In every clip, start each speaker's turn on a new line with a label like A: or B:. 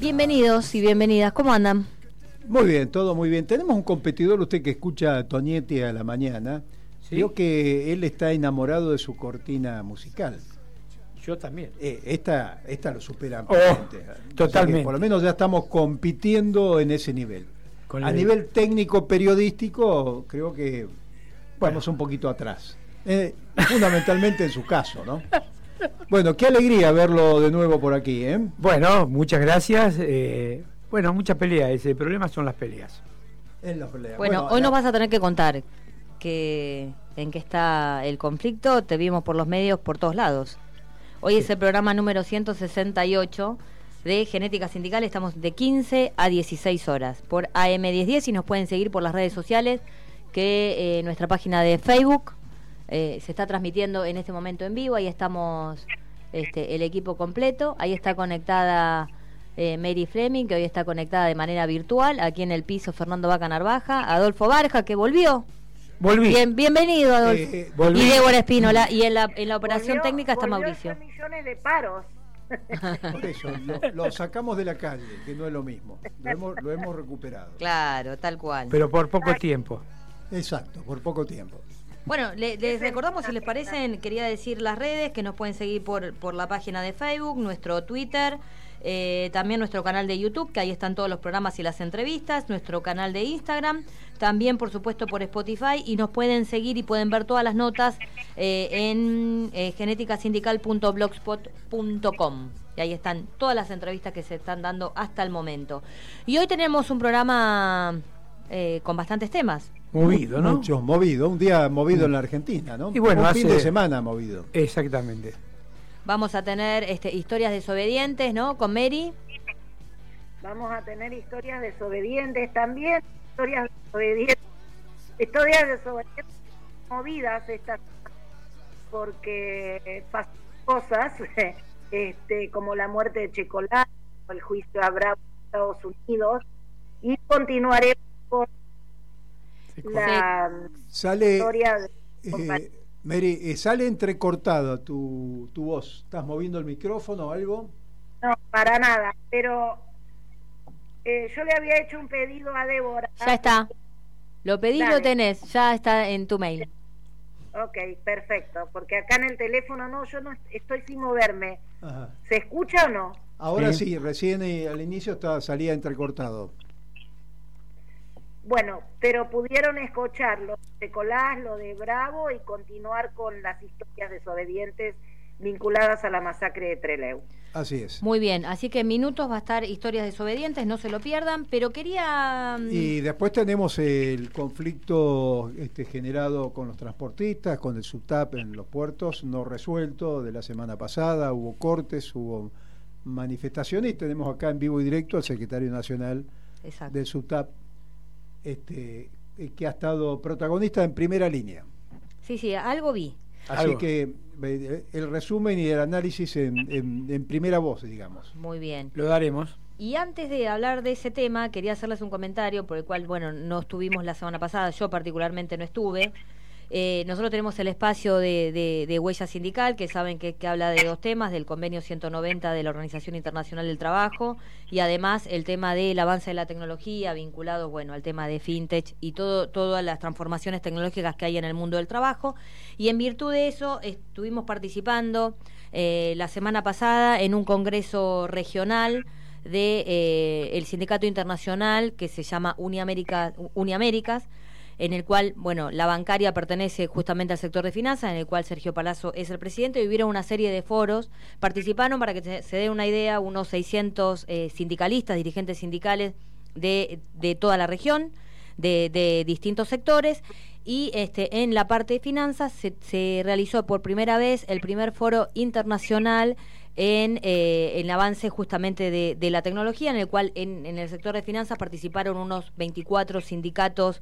A: Bienvenidos y bienvenidas, ¿cómo andan?
B: Muy bien, todo muy bien. Tenemos un competidor, usted que escucha a Toñetti a la mañana, Creo que él está enamorado de su cortina musical.
C: Yo también.
B: Eh, esta, esta lo supera
C: oh, totalmente.
B: por lo menos ya estamos compitiendo en ese nivel. a nivel técnico periodístico, creo que vamos un poquito atrás. Eh, fundamentalmente en su caso, ¿no? Bueno, qué alegría verlo de nuevo por aquí, ¿eh?
C: Bueno, muchas gracias. Eh, bueno, mucha pelea. Ese problema son las peleas.
A: En las peleas. Bueno, hoy nos vas a tener que contar que, en qué está el conflicto. Te vimos por los medios por todos lados. Hoy es el programa número 168 de Genética Sindical. Estamos de 15 a 16 horas por AM1010 y nos pueden seguir por las redes sociales que eh, nuestra página de Facebook eh, se está transmitiendo en este momento en vivo. Ahí estamos este, el equipo completo. Ahí está conectada eh, Mary Fleming, que hoy está conectada de manera virtual. Aquí en el piso Fernando Vaca Narvaja. Adolfo Barja, que volvió.
C: Volví.
A: Bien, bienvenido, Adolfo. Eh, y Débora Espínola. Y en la, en la operación técnica está Mauricio.
D: millones de paros.
B: Por eso, lo, sacamos de la calle, que no es lo mismo. Lo hemos, lo hemos recuperado.
A: Claro, tal cual.
C: Pero por poco tiempo.
B: Exacto, por poco tiempo.
A: Bueno, les recordamos, si les parecen, quería decir las redes, que nos pueden seguir por, por la página de Facebook, nuestro Twitter, eh, también nuestro canal de YouTube, que ahí están todos los programas y las entrevistas, nuestro canal de Instagram, también por supuesto por Spotify y nos pueden seguir y pueden ver todas las notas eh, en eh, geneticasindical.blogspot.com. Y ahí están todas las entrevistas que se están dando hasta el momento. Y hoy tenemos un programa con bastantes temas.
B: Movido, ¿no? Muchos, movido, un día movido en la Argentina, ¿no?
C: Y bueno,
B: un fin de semana movido.
C: Exactamente.
A: Vamos a tener este, historias desobedientes, ¿no? Con Mary.
D: Vamos a tener historias desobedientes también, historias desobedientes, historias desobedientes movidas estas porque pasan cosas este, como la muerte de Checolá, el juicio a Bravo en Estados Unidos y continuaremos con la
B: Sale, historia de eh, Mary, eh, sale entrecortada tu, tu voz. ¿Estás moviendo el micrófono o algo?
D: No, para nada, pero eh, yo le había hecho un pedido a Débora.
A: Ya está. Lo pedí, lo tenés, ya está en tu mail.
D: Ok, perfecto, porque acá en el teléfono no, yo no estoy sin moverme. ¿Se escucha o no?
B: Ahora sí, recién eh, al inicio estaba, salía entrecortado.
D: Bueno, pero pudieron escuchar lo de Colás, lo de Bravo y continuar con las historias desobedientes vinculadas a la masacre de Trelew.
B: Así es.
A: Muy bien, así que en minutos va a estar historias desobedientes, no se lo pierdan, pero quería...
B: Mm, y después tenemos el conflicto este, generado con los transportistas, con el SUTAP en los puertos, no resuelto de la semana pasada, hubo cortes, hubo manifestaciones y tenemos acá en vivo y directo al secretario nacional del SUTAP, este, eh, que ha estado protagonista en primera línea.
A: Sí, sí, algo vi.
B: Así que eh, el resumen y el análisis en, primera voz, digamos.
A: Muy bien.
C: Lo daremos.
A: Y antes de hablar de ese tema, quería hacerles un comentario por el cual, bueno, no estuvimos la semana pasada, yo particularmente no estuve. Eh, nosotros tenemos el espacio de, Huella Sindical, que saben que, habla de dos temas, del convenio 190 de la Organización Internacional del Trabajo y además el tema del avance de la tecnología vinculado bueno, al tema de fintech y todo, todas las transformaciones tecnológicas que hay en el mundo del trabajo. Y en virtud de eso estuvimos participando eh, la semana pasada en un congreso regional de eh, el sindicato internacional que se llama Uniamérica, Uniaméricas en el cual, bueno, la bancaria pertenece justamente al sector de finanzas, en el cual Sergio Palazzo es el presidente, y hubieron una serie de foros, participaron para que se, dé una idea unos 600 eh, sindicalistas, dirigentes sindicales de, de toda la región, de, distintos sectores, y este, en la parte de finanzas se, se realizó por primera vez el primer foro internacional en eh, el avance justamente de, la tecnología, en el cual en el sector de finanzas participaron unos 24 sindicatos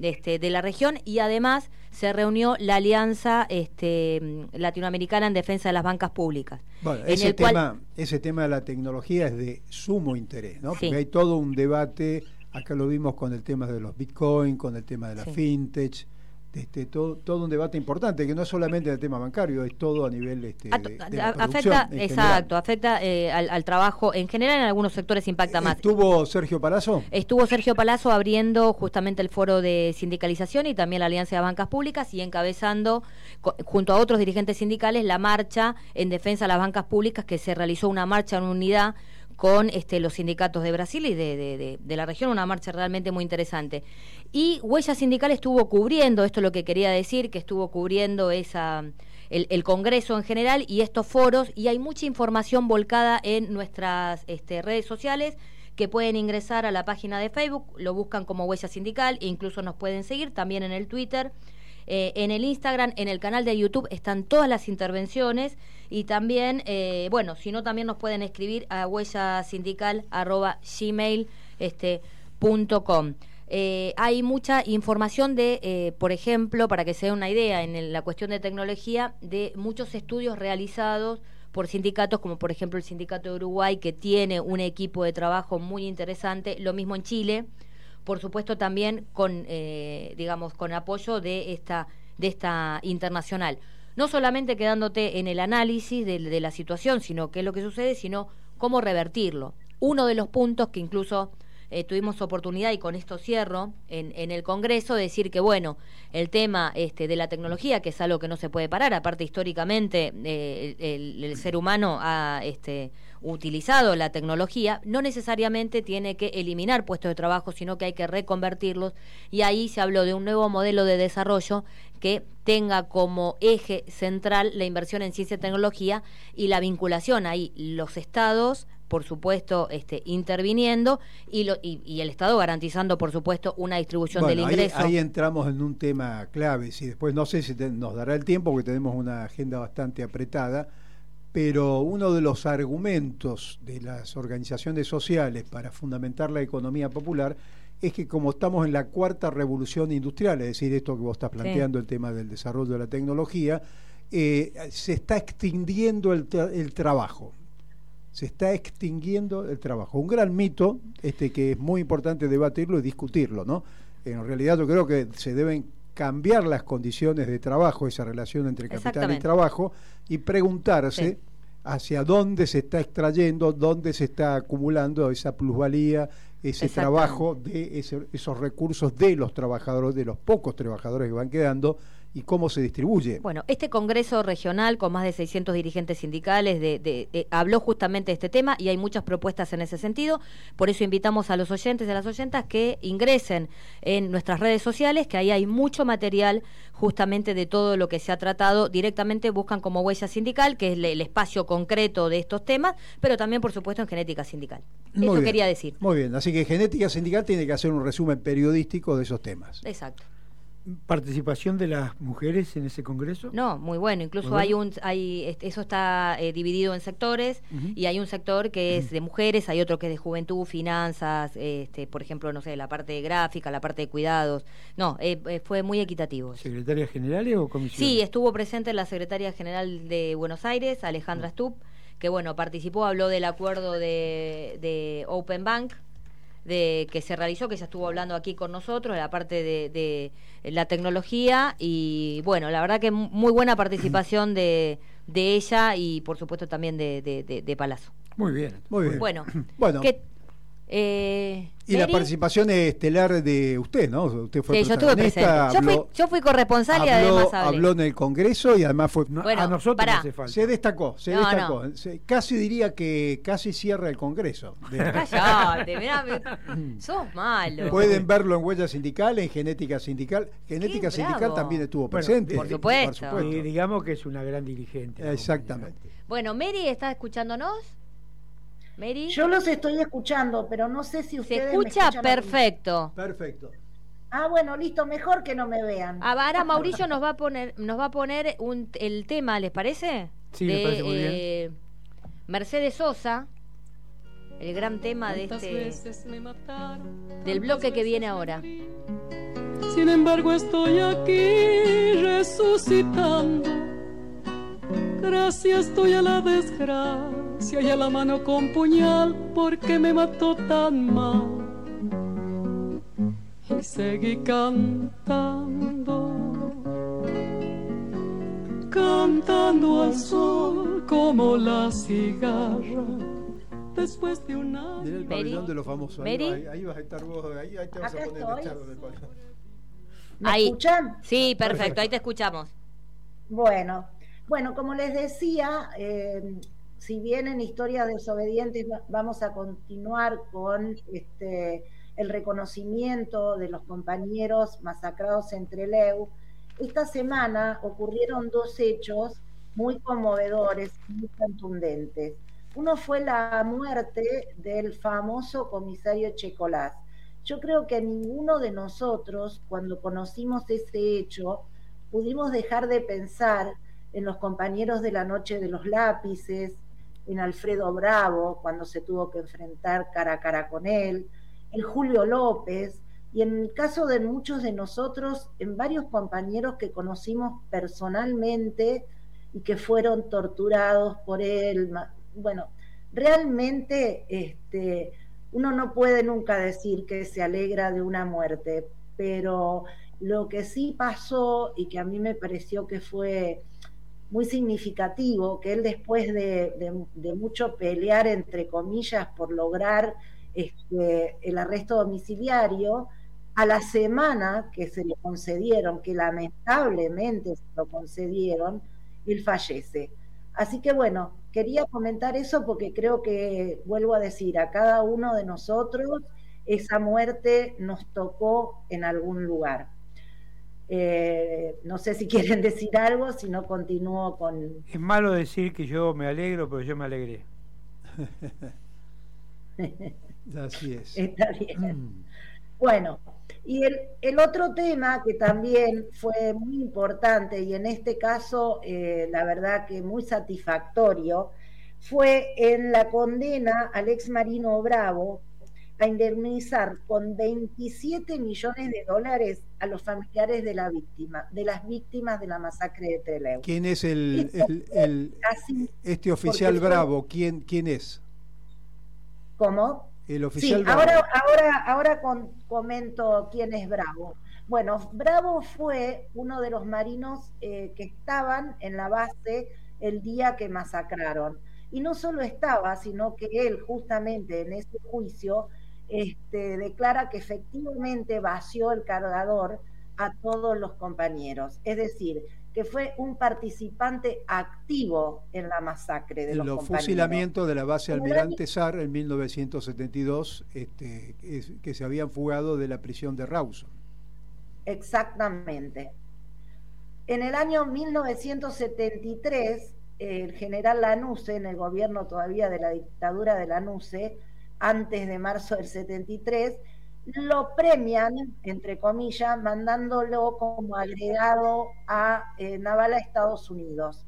A: este, de la región y además se reunió la Alianza este, Latinoamericana en Defensa de las Bancas Públicas.
B: Bueno, ese, tema, ese tema de la tecnología es de sumo interés, ¿no? Porque hay todo un debate, acá lo vimos con el tema de los bitcoin, con el tema de la fintech, este, todo, todo un debate importante, que no es solamente el tema bancario, es todo a nivel este, de, de la
A: afecta, exacto, afecta eh, al, al trabajo en general, en algunos sectores impacta más.
B: ¿Estuvo Sergio Palazzo?
A: Estuvo Sergio Palazzo abriendo justamente el foro de sindicalización y también la Alianza de Bancas Públicas y encabezando, co- junto a otros dirigentes sindicales, la marcha en defensa de las bancas públicas que se realizó una marcha en unidad con este, los sindicatos de Brasil y de, de- de- la región, una marcha realmente muy interesante. Y Huella Sindical estuvo cubriendo, esto es lo que quería decir, que estuvo cubriendo esa el, el Congreso en general y estos foros, y hay mucha información volcada en nuestras este, redes sociales que pueden ingresar a la página de Facebook, lo buscan como Huella Sindical e incluso nos pueden seguir también en el Twitter. Eh, en el Instagram, en el canal de YouTube están todas las intervenciones y también, eh, bueno, si no también nos pueden escribir a huellasindical.gmail este. Eh, hay mucha información de, eh, por ejemplo, para que se dé una idea, en el- la cuestión de tecnología, de muchos estudios realizados por sindicatos, como por ejemplo el Sindicato de Uruguay, que tiene un equipo de trabajo muy interesante, lo mismo en Chile, por supuesto también con, eh, digamos, con apoyo de esta, de esta internacional. No solamente quedándote en el análisis de, de la situación, sino qué es lo que sucede, sino cómo revertirlo. Uno de los puntos que incluso eh, tuvimos oportunidad, y con esto cierro, en, en el Congreso, de decir que, bueno, el tema este, de la tecnología, que es algo que no se puede parar, aparte históricamente eh, el, el ser humano ha este, utilizado la tecnología, no necesariamente tiene que eliminar puestos de trabajo, sino que hay que reconvertirlos, y ahí se habló de un nuevo modelo de desarrollo que tenga como eje central la inversión en ciencia y tecnología y la vinculación. Ahí, los estados por supuesto, este, interviniendo y, lo, y, y, el Estado garantizando, por supuesto, una distribución
B: bueno,
A: del ingreso.
B: Ahí, ahí, entramos en un tema clave. Si después no sé si te, nos dará el tiempo, porque tenemos una agenda bastante apretada, pero uno de los argumentos de las organizaciones sociales para fundamentar la economía popular es que como estamos en la cuarta revolución industrial, es decir, esto que vos estás planteando, sí. el tema del desarrollo de la tecnología, eh, se está extinguiendo el, tra el trabajo se está extinguiendo el trabajo. Un gran mito este que es muy importante debatirlo y discutirlo, ¿no? En realidad yo creo que se deben cambiar las condiciones de trabajo, esa relación entre capital y trabajo, y preguntarse sí. hacia dónde se está extrayendo, dónde se está acumulando esa plusvalía, ese trabajo de ese, esos recursos de los trabajadores, de los pocos trabajadores que van quedando, y cómo se distribuye.
A: Bueno, este Congreso Regional con más de 600 dirigentes sindicales de, de, de, habló justamente de este tema y hay muchas propuestas en ese sentido. Por eso invitamos a los oyentes y a las oyentas que ingresen en nuestras redes sociales, que ahí hay mucho material justamente de todo lo que se ha tratado. Directamente buscan como huella sindical, que es el espacio concreto de estos temas, pero también, por supuesto, en genética sindical.
B: Muy
A: eso
B: bien,
A: quería decir.
B: Muy bien, así que genética sindical tiene que hacer un resumen periodístico de esos temas.
A: Exacto
C: participación de las mujeres en ese congreso?
A: No, muy bueno. Incluso muy bueno. hay un, hay, eso está eh, dividido en sectores uh -huh. y hay un sector que es uh -huh. de mujeres, hay otro que es de juventud, finanzas, este, por ejemplo, no sé, la parte gráfica, la parte de cuidados. No, eh, eh, fue muy equitativo.
C: ¿Secretaria general o comisión?
A: Sí, estuvo presente la secretaria general de Buenos Aires, Alejandra uh -huh. Stubb, que bueno, participó, habló del acuerdo de, de Open Bank de que se realizó, que ya estuvo hablando aquí con nosotros, la parte de, de, la tecnología y bueno, la verdad que muy buena participación de, de ella y por supuesto también de, de, de Palazzo.
C: Muy bien.
B: Muy bien.
A: Bueno,
B: bueno.
A: ¿qué, eh,
B: y la participación estelar de usted, ¿no? Usted fue
A: sí, yo estuve presente.
B: Habló,
A: yo, fui, yo fui corresponsal y
B: habló,
A: además hablé.
B: habló en el Congreso y además fue
C: no,
A: bueno,
C: a nosotros
A: pará.
C: no hace falta.
B: Se destacó, se
A: no,
B: destacó.
A: No.
B: Se, casi diría que casi cierra el Congreso.
A: Callate, mirá, me, sos malo.
B: Pueden verlo en Huella Sindical, en Genética Sindical. Genética
A: Qué
B: Sindical
A: bravo.
B: también estuvo
C: Bueno,
B: presente.
A: por supuesto.
B: Por supuesto.
C: Y digamos que es una gran dirigente.
B: Exactamente.
A: Bueno, Mary, ¿estás escuchándonos? Mary.
D: Yo los estoy escuchando, pero no sé si ustedes
A: Se escucha perfecto.
B: Perfecto.
D: Ah, bueno, listo, mejor que no me vean.
A: Ahora Mauricio nos va a poner, nos va a poner un, el tema, ¿les parece?
C: Sí,
A: de,
C: me parece muy bien.
A: Eh, Mercedes Sosa, el gran tema de este del bloque que viene ahora.
E: Sin embargo, estoy aquí resucitando. Gracias estoy a la desgracia y a la mano con puñal porque me mató tan mal. Y seguí cantando. cantando al sol como la cigarra. Después de un año.
B: Mira el pabellón de los famosos. Ahí, ahí vas a estar vos, ahí, ahí te vas
D: Acá
B: a poner
D: estoy.
B: del pabellón.
D: ¿Me
A: Ahí.
D: escuchan?
A: Sí, perfecto, ahí te escuchamos.
D: Bueno, bueno, como les decía, eh, si bien en Historias Desobedientes va- vamos a continuar con este, el reconocimiento de los compañeros masacrados en Trelew, esta semana ocurrieron dos hechos muy conmovedores, muy contundentes. Uno fue la muerte del famoso comisario Checolás. Yo creo que ninguno de nosotros, cuando conocimos ese hecho, pudimos dejar de pensar en los compañeros de la noche de los lápices, en Alfredo Bravo, cuando se tuvo que enfrentar cara a cara con él, en Julio López, y en el caso de muchos de nosotros, en varios compañeros que conocimos personalmente y que fueron torturados por él. Bueno, realmente este, uno no puede nunca decir que se alegra de una muerte, pero lo que sí pasó y que a mí me pareció que fue muy significativo, que él después de, de- mucho pelear, entre comillas, por lograr este, el arresto domiciliario, a la semana que se le concedieron, que lamentablemente se lo concedieron, él fallece. Así que bueno, quería comentar eso porque creo que, vuelvo a decir, a cada uno de nosotros esa muerte nos tocó en algún lugar. Eh, no sé si quieren decir algo, si no continúo con...
C: Es malo decir que yo me alegro, pero yo me alegré.
B: Así es.
D: Está bien.
B: Mm.
D: Bueno, y el, el otro tema que también fue muy importante y en este caso, eh, la verdad que muy satisfactorio, fue en la condena al ex marino Bravo a indemnizar con 27 millones de dólares a los familiares de la víctima, de las víctimas de la masacre de Trelew.
B: ¿Quién es el, el- el-
D: Así
B: este oficial bravo? ¿Quién, quién es?
D: como
B: El
D: Sí,
B: oficial bravo.
D: ahora, ahora, ahora con- comento quién es Bravo. Bueno, Bravo fue uno de los marinos eh, que estaban en la base el día que masacraron. Y no solo estaba, sino que él justamente en ese juicio este, declara que efectivamente vació el cargador a todos los compañeros. Es decir, que fue un participante activo en la masacre de los
B: los fusilamientos de la base Almirante Sar en 1972, este, es- que se habían fugado de la prisión de Rawson.
D: Exactamente. En el año 1973, el general Lanusse, en el gobierno todavía de la dictadura de Lanusse, antes de marzo del 73, lo premian, entre comillas, mandándolo como agregado a eh, Naval a Estados Unidos.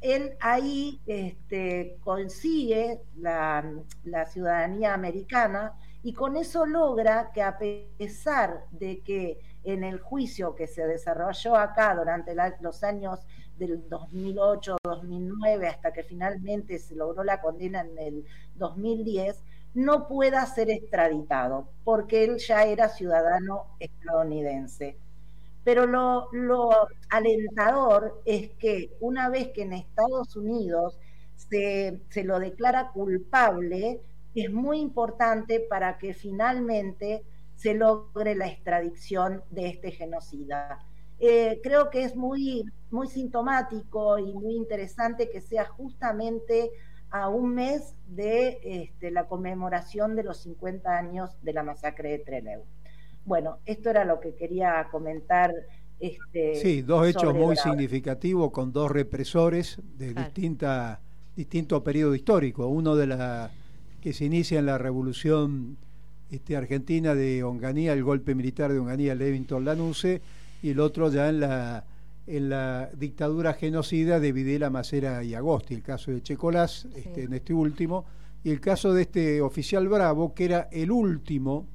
D: Él ahí este, consigue la, la ciudadanía americana y con eso logra que a pesar de que en el juicio que se desarrolló acá durante los años del 2008-2009 hasta que finalmente se logró la condena en el 2010, no pueda ser extraditado porque él ya era ciudadano estadounidense. Pero lo, alentador es que una vez que en Estados Unidos se, se lo declara culpable, es muy importante para que finalmente se logre la extradición de este genocida. Eh, creo que es muy, muy sintomático y muy interesante que sea justamente a un mes de este, la conmemoración de los 50 años de la masacre de Trelew. Bueno, esto era lo que quería comentar. Este,
B: Sí, dos hechos muy
D: Bravo.
B: significativos con dos represores de
A: Claro.
B: distinta, distinto periodo histórico. Uno de la que se inicia en la revolución este, argentina de Onganía, el golpe militar de Onganía, Levington Lanuse, y el otro ya en la, en la dictadura genocida de Videla, Macera y Agosti, el caso de Checolás, este, en este último, y el caso de este oficial Bravo, que era el último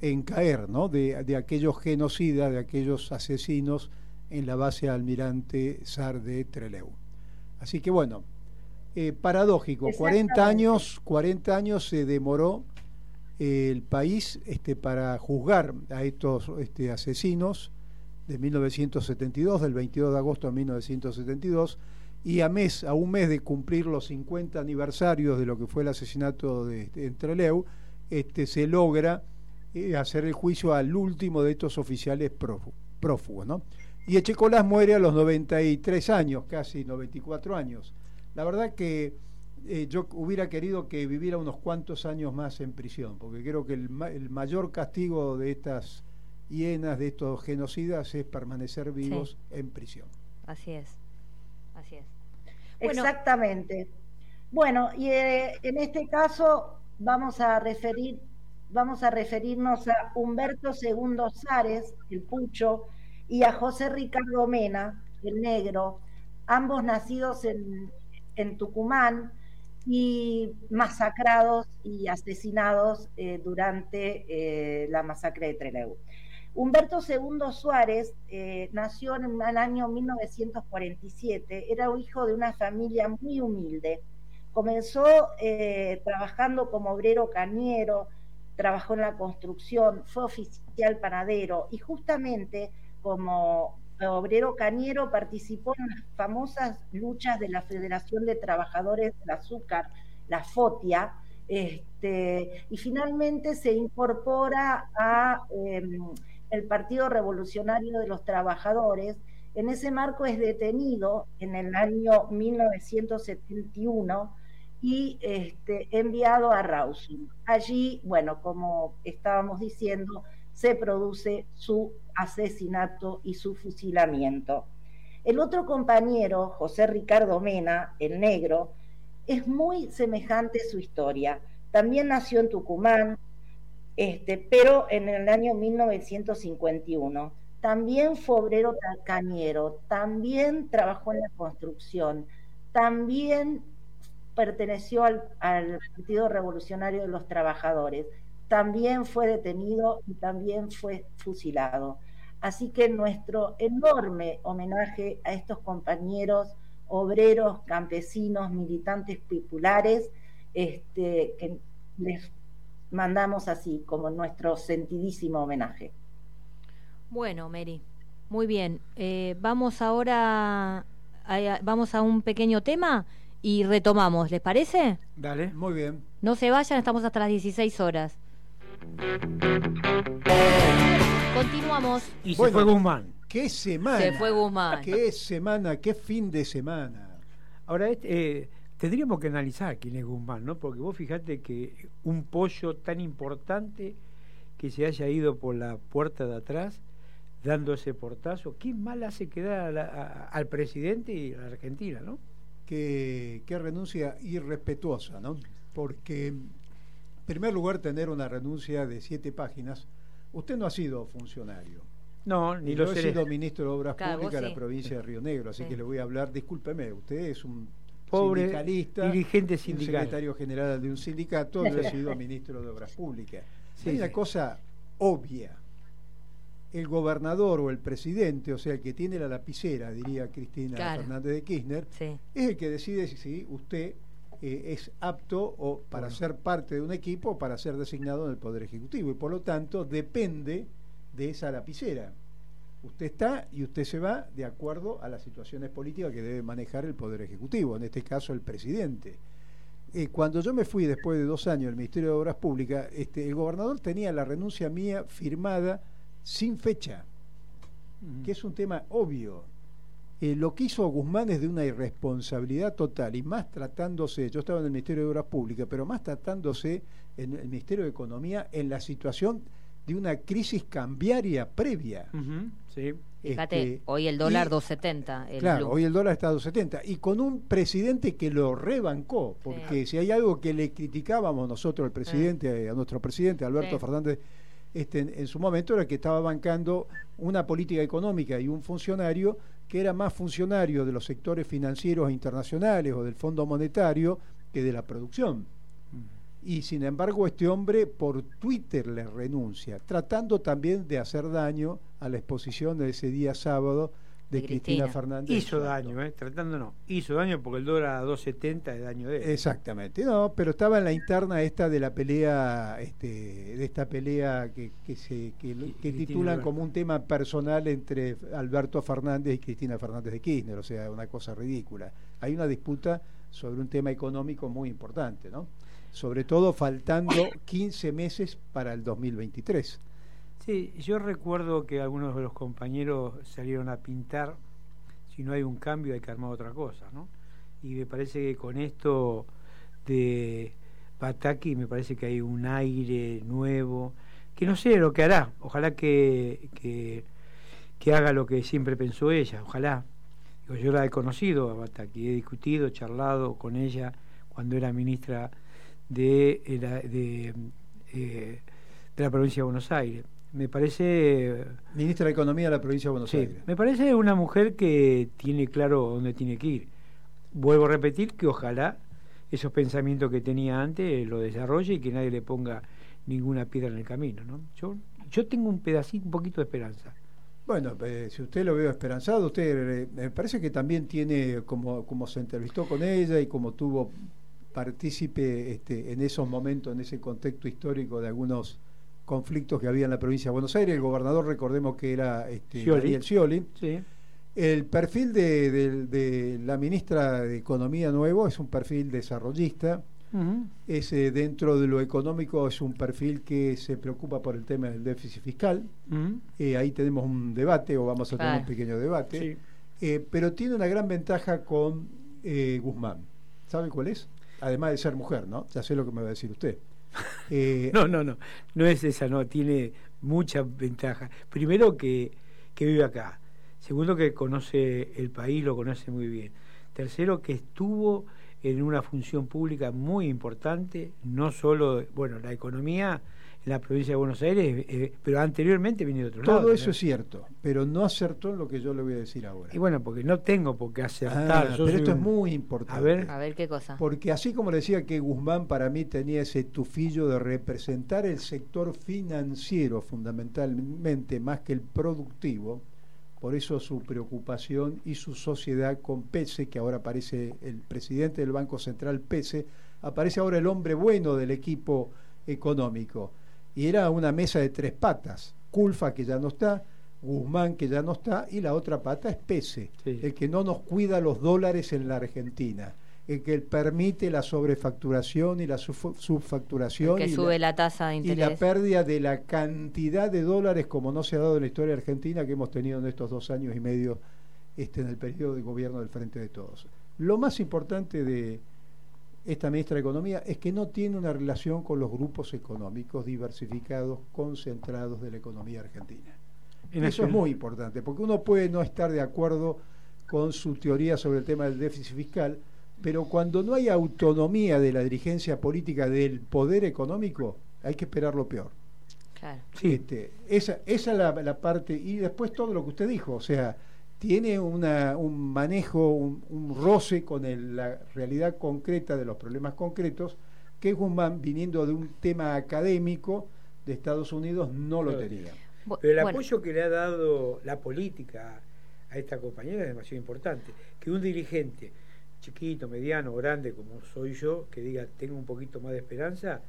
B: en caer, ¿no? De, de aquellos genocidas, de aquellos asesinos en la base Almirante Sar de Trelew. Así que bueno, eh, paradójico, 40
D: Exactamente.
B: años, 40 años se demoró eh, el país este, para juzgar a estos este, asesinos de 1972, del 22 de agosto de 1972, y a, mes, a un mes de cumplir los 50 aniversarios de lo que fue el asesinato de, de Entreleu, este, se logra eh, hacer el juicio al último de estos oficiales prófugos. ¿no? Y Echecolás muere a los 93 años, casi 94 años. La verdad que eh, yo hubiera querido que viviera unos cuantos años más en prisión, porque creo que el, el mayor castigo de estas hienas, de estos genocidas, es permanecer vivos en prisión.
A: Así es, así es.
D: Exactamente. Bueno, y eh, en este caso vamos a referir, vamos a referirnos a Humberto II Sares, el Pucho, y a José Ricardo Mena, el Negro, ambos nacidos en, en Tucumán y masacrados y asesinados eh, durante eh, la masacre de Trelew. Humberto II Suárez eh, nació en el año 1947, era hijo de una familia muy humilde. Comenzó trabajando como obrero cañero, trabajó en la construcción, fue oficial panadero y justamente como obrero cañero participó en las famosas luchas de la Federación de Trabajadores del Azúcar, la FOTIA, este, y finalmente se incorpora a em, el Partido Revolucionario de los Trabajadores. En ese marco es detenido en el año 1971 y este, enviado a Rawson. Allí, bueno, como estábamos diciendo, se produce su asesinato y su fusilamiento. El otro compañero, José Ricardo Mena, el negro, es muy semejante su historia. También nació en Tucumán, este, pero en el año 1951. También fue obrero cañero, también trabajó en la construcción, también perteneció al Partido Revolucionario de los Trabajadores también fue detenido y también fue fusilado. Así que nuestro enorme homenaje a estos compañeros obreros, campesinos, militantes populares, este, que les mandamos así como nuestro sentidísimo homenaje.
A: Bueno, Mary, muy bien. Eh, vamos ahora, a, vamos a un pequeño tema y retomamos, ¿les parece?
B: Dale, muy bien.
A: No se vayan, estamos hasta las 16 horas. Continuamos.
C: Y se fue Guzmán.
B: ¡Qué semana!
A: Se fue Guzmán.
B: ¡Qué semana! ¡Qué fin de semana!
C: Ahora, este, eh, tendríamos que analizar quién es Guzmán, ¿no? Porque vos fijate que un pollo tan importante que se haya ido por la puerta de atrás dando ese portazo, ¿qué mal hace quedar al presidente y a la Argentina, ¿no?
B: qué renuncia irrespetuosa, ¿no? Porque primer lugar, tener una renuncia de siete páginas. Usted no ha sido funcionario.
C: No, ni
B: lo
C: Yo
B: he sido ministro de Obras Públicas de la provincia de Río Negro, así que le voy a hablar, discúlpeme, usted es un
C: Pobre
B: sindicalista,
C: dirigente sindical.
B: secretario general de un sindicato, he sido ministro de Obras Públicas. Hay una cosa obvia. El gobernador o el presidente, o sea, el que tiene la lapicera, diría Cristina Fernández de Kirchner, es el que decide si usted eh, es apto o para ser parte de un equipo o para ser designado en el Poder Ejecutivo y por lo tanto depende de esa lapicera. Usted está y usted se va de acuerdo a las situaciones políticas que debe manejar el Poder Ejecutivo, en este caso el presidente. Eh, cuando yo me fui después de dos años del Ministerio de Obras Públicas, este, el gobernador tenía la renuncia mía firmada sin fecha, que es un tema obvio eh, lo que hizo Guzmán es de una irresponsabilidad total y más tratándose, yo estaba en el Ministerio de Obras Públicas, pero más tratándose en el Ministerio de Economía en la situación de una crisis cambiaria previa.
A: sí. Fíjate, este, hoy el dólar 2.70.
B: Claro, hoy el dólar está a 2.70. Y con un presidente que lo rebancó, porque si hay algo que le criticábamos nosotros al presidente, a nuestro presidente Alberto Fernández, este, en, su momento era que estaba bancando una política económica y un funcionario que era más funcionario de los sectores financieros internacionales o del Fondo Monetario que de la producción. Y sin embargo este hombre por Twitter le renuncia, tratando también de hacer daño a la exposición de ese día sábado de,
A: De
B: Cristina.
A: Cristina.
B: Fernández.
C: Hizo daño, ¿eh? Tratando no. Hizo daño porque el dólar a 2.70 es daño de él.
B: Exactamente, no, pero estaba en la interna esta de la pelea, este, de esta pelea que, que se que, titulan
C: Alberto.
B: como un tema personal entre Alberto Fernández y Cristina Fernández de Kirchner, o sea, una cosa ridícula. Hay una disputa sobre un tema económico muy importante, ¿no? Sobre todo faltando 15 meses para el 2023.
C: Sí, yo recuerdo que algunos de los compañeros salieron a pintar, si no hay un cambio hay que armar otra cosa, ¿no? Y me parece que con esto de Pataki me parece que hay un aire nuevo, que no sé lo que hará, ojalá que, que, haga lo que siempre pensó ella, ojalá. Yo la he conocido a Bataki, he discutido, charlado con ella cuando era ministra de, eh, la- de, eh, de la provincia de Buenos Aires. Me parece,
B: Ministra de Economía de la provincia de Buenos
C: sí,
B: Aires.
C: me parece una mujer que tiene claro dónde tiene que ir. Vuelvo a repetir que ojalá esos pensamientos que tenía antes lo desarrolle y que nadie le ponga ninguna piedra en el camino. ¿no? Yo, yo tengo un pedacito, un poquito de esperanza.
B: Bueno, eh, si usted lo veo esperanzado, usted eh, me parece que también tiene, como, como se entrevistó con ella y como tuvo partícipe este, en esos momentos, en ese contexto histórico de algunos conflictos que había en la provincia de Buenos Aires, el gobernador, recordemos que era este,
C: Scioli.
B: Daniel Scioli.
C: Sí.
B: El perfil de, de- de la ministra de Economía nuevo es un perfil desarrollista,
C: Ujú.
B: es, eh, dentro de lo económico es un perfil que se preocupa por el tema del déficit fiscal, eh, ahí tenemos un debate, o vamos a tener un pequeño debate.
C: Sí.
B: Eh, pero tiene una gran ventaja con eh, Guzmán. ¿Sabe cuál es? Además de ser mujer, ¿no? Ya sé lo que me va a decir usted. Eh,
C: No, no, no, no es esa, no, tiene muchas ventajas. Primero que, que vive acá, segundo que conoce el país, lo conoce muy bien. Tercero que estuvo en una función pública muy importante, no solo, bueno, la economía la provincia de Buenos Aires, eh, pero anteriormente viene de otro lado.
B: todo eso
C: ¿no?
B: es cierto, pero no acertó en lo que yo le voy a decir ahora.
C: Y bueno, porque no tengo por qué
B: Ah,
C: acertar. yo
B: pero esto es muy importante.
C: A ver.
A: A ver qué cosa.
B: Porque así como le decía que Guzmán para mí tenía ese tufillo de representar el sector financiero fundamentalmente más que el productivo, por eso su preocupación y su sociedad con Pese, que ahora aparece el presidente del Banco Central Pese, aparece ahora el hombre bueno del equipo económico. Y era una mesa de tres patas, Culfa que ya no está, Guzmán que ya no está, y la otra pata es Pese,
C: Sí.
B: el que no nos cuida los dólares en la Argentina, el que permite la sobrefacturación y la subfacturación
A: que
B: y,
A: sube
B: la,
A: la tasa de
B: y la
A: interés.
B: pérdida de la cantidad de dólares como no se ha dado en la historia argentina que hemos tenido en estos dos años y medio este, en el periodo de gobierno del Frente de Todos. Lo más importante de esta ministra de Economía es que no tiene una relación con los grupos económicos diversificados, concentrados de la economía argentina.
C: En
B: Eso es
C: nacional-
B: muy importante, porque uno puede no estar de acuerdo con su teoría sobre el tema del déficit fiscal, pero cuando no hay autonomía de la dirigencia política del poder económico, hay que esperar lo peor.
A: Claro.
C: Sí.
B: Este, esa esa es la, la parte, y después todo lo que usted dijo, o sea, tiene una, un manejo, un, un roce con el- la realidad concreta de los problemas concretos, que Guzmán, viniendo de un tema académico de Estados Unidos, no lo tenía.
C: Pero el
A: bueno,
C: apoyo que le ha dado la política a esta compañera es demasiado importante. Que un dirigente chiquito, mediano, grande, como soy yo, que diga tengo un poquito más de esperanza,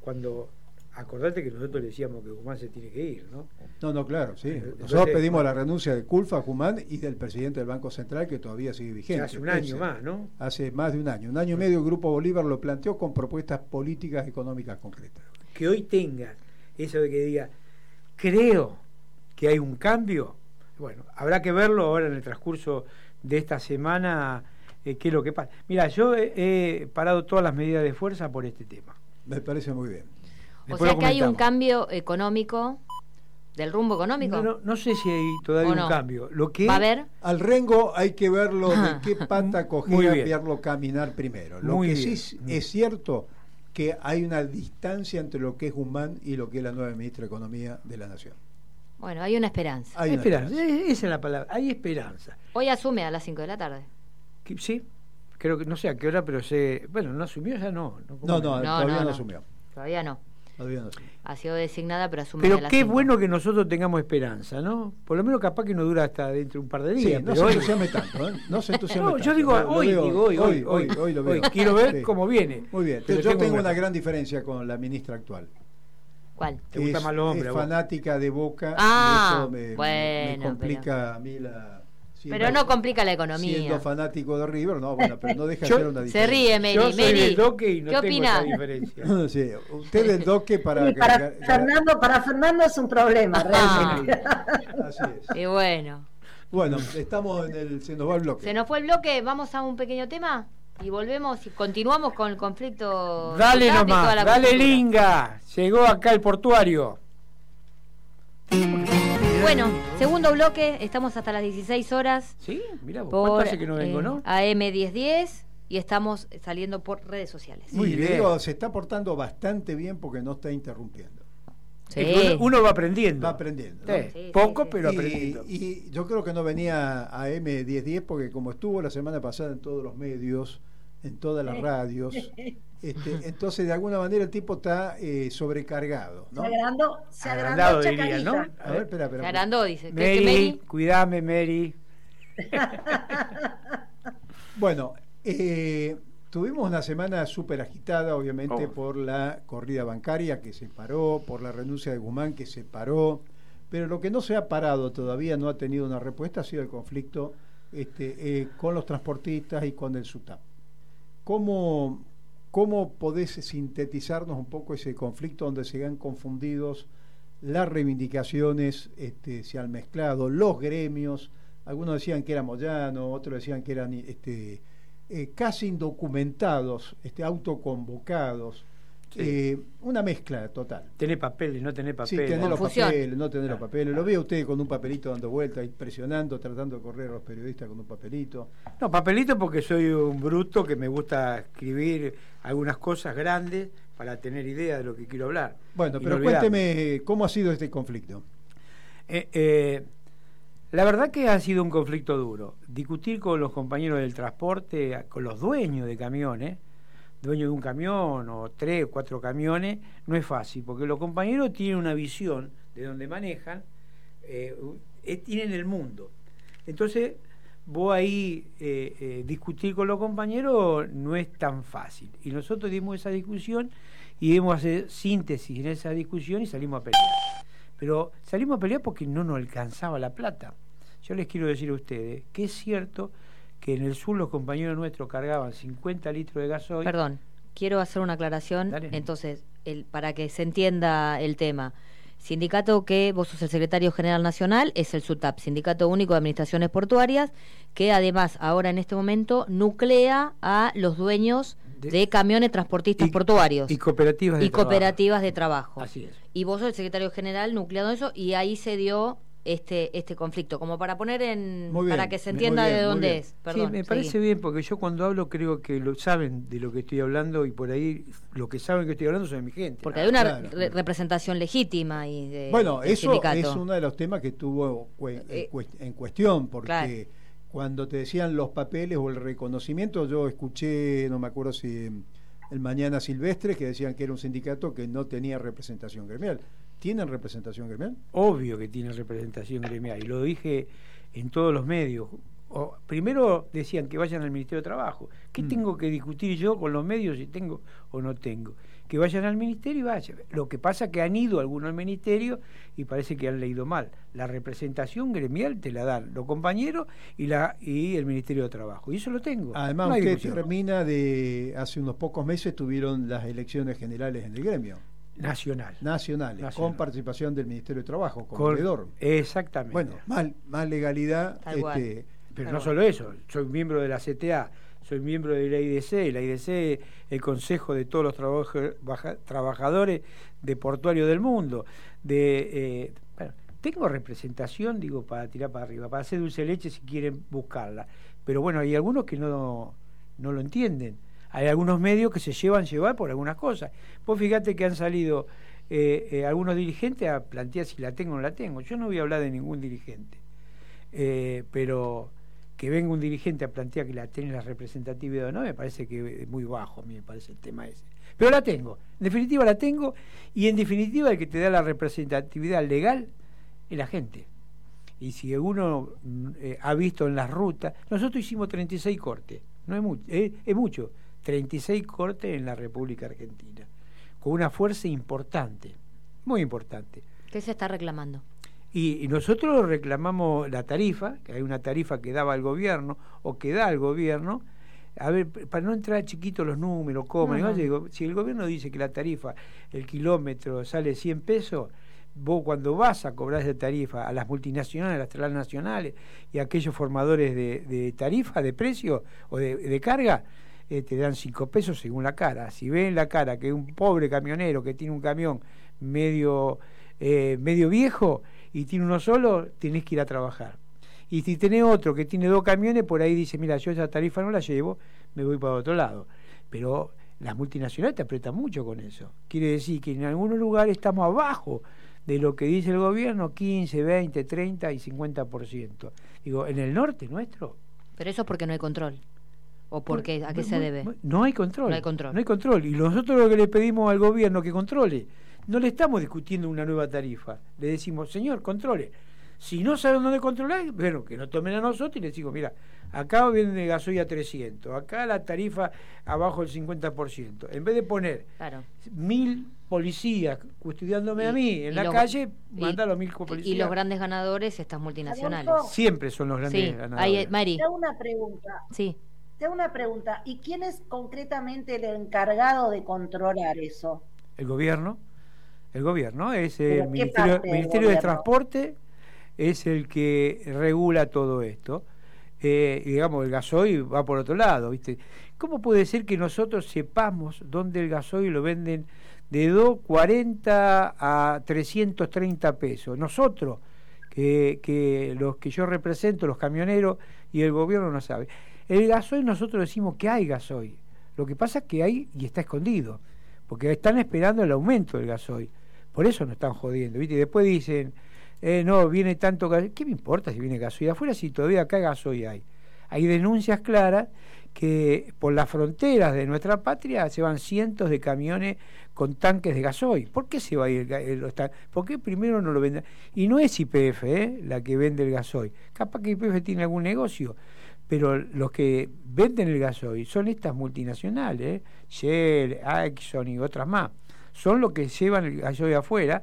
C: cuando acordate que nosotros le decíamos que Guzmán se tiene que ir, ¿no?
B: No, no, claro, sí.
C: Entonces,
B: Nosotros pedimos la renuncia de Culfa, Guzmán y del presidente del Banco Central, que todavía sigue vigente.
C: Hace un año
B: Ese.
C: más, ¿no?
B: Hace más de un año. Un año y medio el Grupo Bolívar lo planteó con propuestas políticas económicas concretas.
C: Que hoy tenga eso de que diga, creo que hay un cambio. Bueno, habrá que verlo ahora en el transcurso de esta semana, eh, qué es lo que pasa. Mira, yo he, he parado todas las medidas de fuerza por este tema.
B: Me parece muy bien.
A: O sea que hay un cambio económico, del rumbo económico.
C: No, no, no sé si hay todavía
A: ¿O
C: un cambio. Lo que
A: Va a haber.
B: Al Rengo hay que verlo de
A: Ah.
B: qué pata cogea,
C: bien.
B: verlo caminar primero. Lo
C: Muy
B: que
C: bien.
B: sí es- es cierto que hay una distancia entre lo que es Guzmán y lo que es la nueva ministra de Economía de la Nación.
A: Bueno, hay una esperanza.
B: Hay una
C: esperanza,
B: esperanza.
C: esa es la palabra, hay esperanza.
A: Hoy asume a las 5 de la tarde.
C: Sí, creo que no sé a qué hora, pero sé, bueno, no asumió ya no.
B: No, no,
A: No,
B: todavía
A: no,
B: no,
A: no.
B: asumió.
A: Todavía no. Ha sido designada, pero asume
C: Pero qué bueno que nosotros tengamos esperanza, ¿no? Por lo menos capaz que no dura hasta dentro de un par de
B: Sí,
C: días.
B: no
C: pero
B: se
C: hoy-
B: entusiasme tanto, ¿eh? No se entusiasme
C: No,
B: tanto.
C: yo digo
B: Lo- lo
C: hoy,
B: veo-
C: digo hoy, hoy, hoy,
B: hoy lo
C: hoy.
B: veo.
C: Quiero ver
B: Sí.
C: cómo viene.
B: Muy bien.
C: Pero
B: yo tengo una
C: una-
B: gran diferencia con la ministra actual.
A: ¿Cuál?
C: Te gusta
B: es,
C: más los hombres,
B: es fanática de Boca.
A: Ah,
B: y eso me
A: bueno,
B: complica a mí la. Siendo-
A: Pero no complica la
B: Siendo
A: economía.
B: fanático de River, no, bueno, pero no deja de ser una
A: Se
B: diferencia.
A: ríe, Mary.
C: Yo soy
A: Mary,
C: del doque y no
A: ¿qué
C: tengo
A: opina?
C: esa diferencia.
B: Sí, usted del doque para.
D: Para Fernando, para Fernando es un problema,
A: Ah.
D: realmente.
B: Así es.
A: Y bueno.
B: Bueno, estamos en el. Se nos va el bloque.
A: Se nos fue el bloque, vamos a un pequeño tema y volvemos y continuamos con el conflicto.
C: Dale nomás, dale linga. Llegó acá el portuario.
A: Bueno, segundo bloque, estamos hasta las 16 horas
C: Sí, mira, ¿cuánto
A: por
C: hace que no vengo,
A: eh,
C: no?
A: AM 1010 y estamos saliendo por redes sociales.
B: Y
C: Muy bien.
B: digo, se está portando bastante bien porque no está interrumpiendo.
A: Sí.
C: Uno, uno va aprendiendo.
B: Va aprendiendo. ¿no?
C: Sí,
A: Sí,
C: poco,
A: sí, sí.
C: pero
B: y,
C: aprendiendo.
B: y yo creo que no venía a M1010 porque como estuvo la semana pasada en todos los medios, en todas las radios, este, entonces de alguna manera el tipo está eh, sobrecargado. ¿no?
D: Se agrandó, se
C: Agrandado
D: agrandó
C: diría, ¿no?
B: A ver, espera, espera.
A: Se agrandó, dice. ¿Crees que
C: Mary,
A: Mary?
C: cuidame, Mary.
B: Bueno, eh, tuvimos una semana súper agitada, obviamente,
C: Oh.
B: por la corrida bancaria que se paró, por la renuncia de Guzmán que se paró, pero lo que no se ha parado todavía, no ha tenido una respuesta, ha sido el conflicto este, eh, con los transportistas y con el SUTAP. ¿Cómo, ¿Cómo podés sintetizarnos un poco ese conflicto donde se han confundidos las reivindicaciones, este, se han mezclado, los gremios? Algunos decían que era Moyano, otros decían que eran este, eh, casi indocumentados, este, autoconvocados.
C: Sí.
B: Eh, una mezcla total.
C: Tener papeles, no tener
B: Sí,
C: papeles.
B: tener los papeles, no tener los
C: Ah.
B: papeles. Lo veo usted con un papelito dando vueltas, presionando, tratando de correr a los periodistas con un papelito.
C: No, papelito porque soy un bruto que me gusta escribir algunas cosas grandes para tener idea de lo que quiero hablar.
B: Bueno, pero cuénteme cómo ha sido este conflicto.
C: Eh, eh, la verdad que ha sido un conflicto duro. Discutir con los compañeros del transporte, con los dueños de camiones, dueños de un camión o tres o cuatro camiones, no es fácil, porque los compañeros tienen una visión de donde manejan, eh, eh, tienen el mundo. Entonces, vos ahí eh, eh, discutir con los compañeros no es tan fácil. Y nosotros dimos esa discusión y dimos hacer síntesis en esa discusión y salimos a pelear. Pero salimos a pelear porque no nos alcanzaba la plata. Yo les quiero decir a ustedes que es cierto que en el sur los compañeros nuestros cargaban 50 litros de gasoil.
A: Perdón, quiero hacer una aclaración.
C: Dale.
A: Entonces, el, para que se entienda el tema. Sindicato que vos sos el secretario general nacional es el SUTAP, Sindicato Único de Administraciones Portuarias, que además ahora en este momento nuclea a los dueños
C: De-
A: de, camiones transportistas
C: y-
A: portuarios
C: Y cooperativas de
A: y
C: trabajo.
A: cooperativas de trabajo.
C: Así es.
A: Y vos sos el secretario general nucleado en eso y ahí se dio este este conflicto, como para poner en
B: bien,
A: para que se entienda
B: bien,
A: de dónde es. Perdón,
C: sí, me
A: seguí.
C: parece bien porque yo cuando hablo creo que lo saben de lo que estoy hablando y por ahí lo que saben que estoy hablando son mi gente.
A: Porque hay una
B: Claro.
A: re- representación legítima y de,
B: Bueno, eso
A: sindicato.
B: es uno de los temas que estuvo cue-
A: Eh,
B: en cuest- en cuestión, porque
A: claro.
B: cuando te decían los papeles o el reconocimiento, yo escuché, no me acuerdo si el Mañana Silvestre, que decían que era un sindicato que no tenía representación gremial. ¿Tienen representación gremial?
C: Obvio que tiene representación gremial y lo dije en todos los medios. O- primero decían que vayan al Ministerio de Trabajo. ¿Qué
B: Mm.
C: tengo que discutir yo con los medios si tengo o no tengo? Que vayan al Ministerio y vayan. Lo que pasa es que han ido algunos al Ministerio y parece que han leído mal. La representación gremial te la dan los compañeros y, la, y el Ministerio de Trabajo. Y eso lo tengo.
B: Además,
C: No
B: usted
C: discusión.
B: termina de, hace unos pocos meses tuvieron las elecciones generales en el gremio,
C: Nacional.
B: nacionales,
C: Nacional.
B: con participación del Ministerio de Trabajo,
C: Con-. Exactamente.
B: Bueno, más, más legalidad. Este,
C: Pero
A: Tal
C: no
A: cual.
C: solo eso, soy miembro de la CTA, soy miembro de la IDC, la IDC el consejo de todos los trabaja- baja- trabajadores de portuario del mundo. De, eh, bueno, tengo representación, digo, para tirar para arriba, para hacer dulce leche si quieren buscarla. Pero bueno, hay algunos que no, no lo entienden. Hay algunos medios que se llevan llevar por algunas cosas. Vos fíjate que han salido eh, eh, algunos dirigentes a plantear si la tengo o no la tengo. Yo no voy a hablar de ningún dirigente. Eh, pero que venga un dirigente a plantear que la tiene la representatividad o no, me parece que es muy bajo, a mí me parece el tema ese. Pero la tengo, en definitiva la tengo y en definitiva el que te da la representatividad legal es la gente. Y si uno mm, eh, ha visto en las rutas, nosotros hicimos 36 cortes, no es mucho, eh, es mucho, 36 cortes en la República Argentina, con una fuerza importante, muy importante.
A: ¿Qué se está reclamando?
C: Y, nosotros reclamamos la tarifa, que hay una tarifa que daba el gobierno o que da el gobierno. A ver, para no entrar chiquito los números, cómo, digo, si el gobierno dice que la tarifa, el kilómetro sale 100 pesos, vos cuando vas a cobrar esa tarifa a las multinacionales, a las transnacionales y a aquellos formadores de, tarifa, de precio o de, carga, eh, te dan 5 pesos según la cara. Si ven la cara que un pobre camionero que tiene un camión medio, eh, medio viejo, y tiene uno solo, tenés que ir a trabajar. Y si tenés otro que tiene dos camiones, por ahí dice, mira, yo esa tarifa no la llevo, me voy para otro lado. Pero las multinacionales te apretan mucho con eso. Quiere decir que en algunos lugares estamos abajo de lo que dice el gobierno, 15, 20, 30 y 50%. Digo, en el norte nuestro.
A: Pero eso es porque no hay control. ¿O porque a qué se debe?
C: No hay control.
A: No hay control.
C: No hay control. Y nosotros lo que le pedimos al gobierno que controle no le estamos discutiendo una nueva tarifa. Le decimos, señor, controle. Si no saben dónde controlar, bueno, que nos tomen a nosotros y le decimos, mira, acá viene gasoil a 300, acá la tarifa abajo del 50%. En vez de poner mil policías custodiándome a mí en la calle, manda los mil policías.
A: Y los grandes ganadores, estas multinacionales.
C: Siempre son los grandes ganadores.
A: Mari.
D: Tengo una pregunta.
A: Sí.
D: Tengo una pregunta. ¿Y quién es concretamente el encargado de controlar eso?
C: El gobierno el gobierno, es el Ministerio, Ministerio de Transporte, es el que regula todo esto. Eh, digamos, el gasoil va por otro lado, ¿viste? ¿Cómo puede ser que nosotros sepamos dónde el gasoil lo venden de 2.40 a 330 pesos? Nosotros, que, que los que yo represento, los camioneros y el gobierno no sabe. El gasoil nosotros decimos que hay gasoil. Lo que pasa es que hay y está escondido, porque están esperando el aumento del gasoil. Por eso nos están jodiendo, ¿viste? Y después dicen, eh, no, viene tanto gasoil. ¿Qué me importa si viene gasoil afuera si todavía acá gasoil hay? Hay denuncias claras que por las fronteras de nuestra patria se van cientos de camiones con tanques de gasoil. ¿Por qué se va a ir el, ¿Por qué primero no lo venden? Y no es IPF ¿eh? la que vende el gasoil. Capaz que IPF tiene algún negocio, pero los que venden el gasoil son estas multinacionales, ¿eh? Shell, Exxon y otras más son los que llevan el de afuera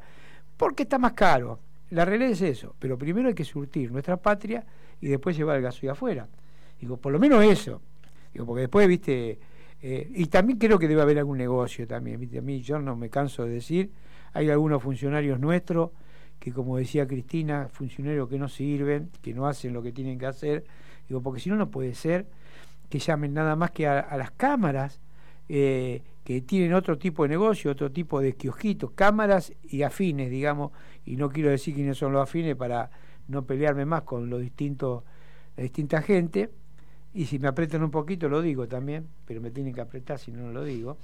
C: porque está más caro. La realidad es eso, pero primero hay que surtir nuestra patria y después llevar el de afuera. Digo, por lo menos eso. Digo, porque después, viste, eh, y también creo que debe haber algún negocio también, viste, a mí yo no me canso de decir, hay algunos funcionarios nuestros que como decía Cristina, funcionarios que no sirven, que no hacen lo que tienen que hacer, digo, porque si no, no puede ser que llamen nada más que a, las cámaras eh, que tienen otro tipo de negocio, otro tipo de kiosquitos, cámaras y afines, digamos, y no quiero decir quiénes son los afines para no pelearme más con los distintos, la distinta gente, y si me apretan un poquito lo digo también, pero me tienen que apretar si no, no lo digo.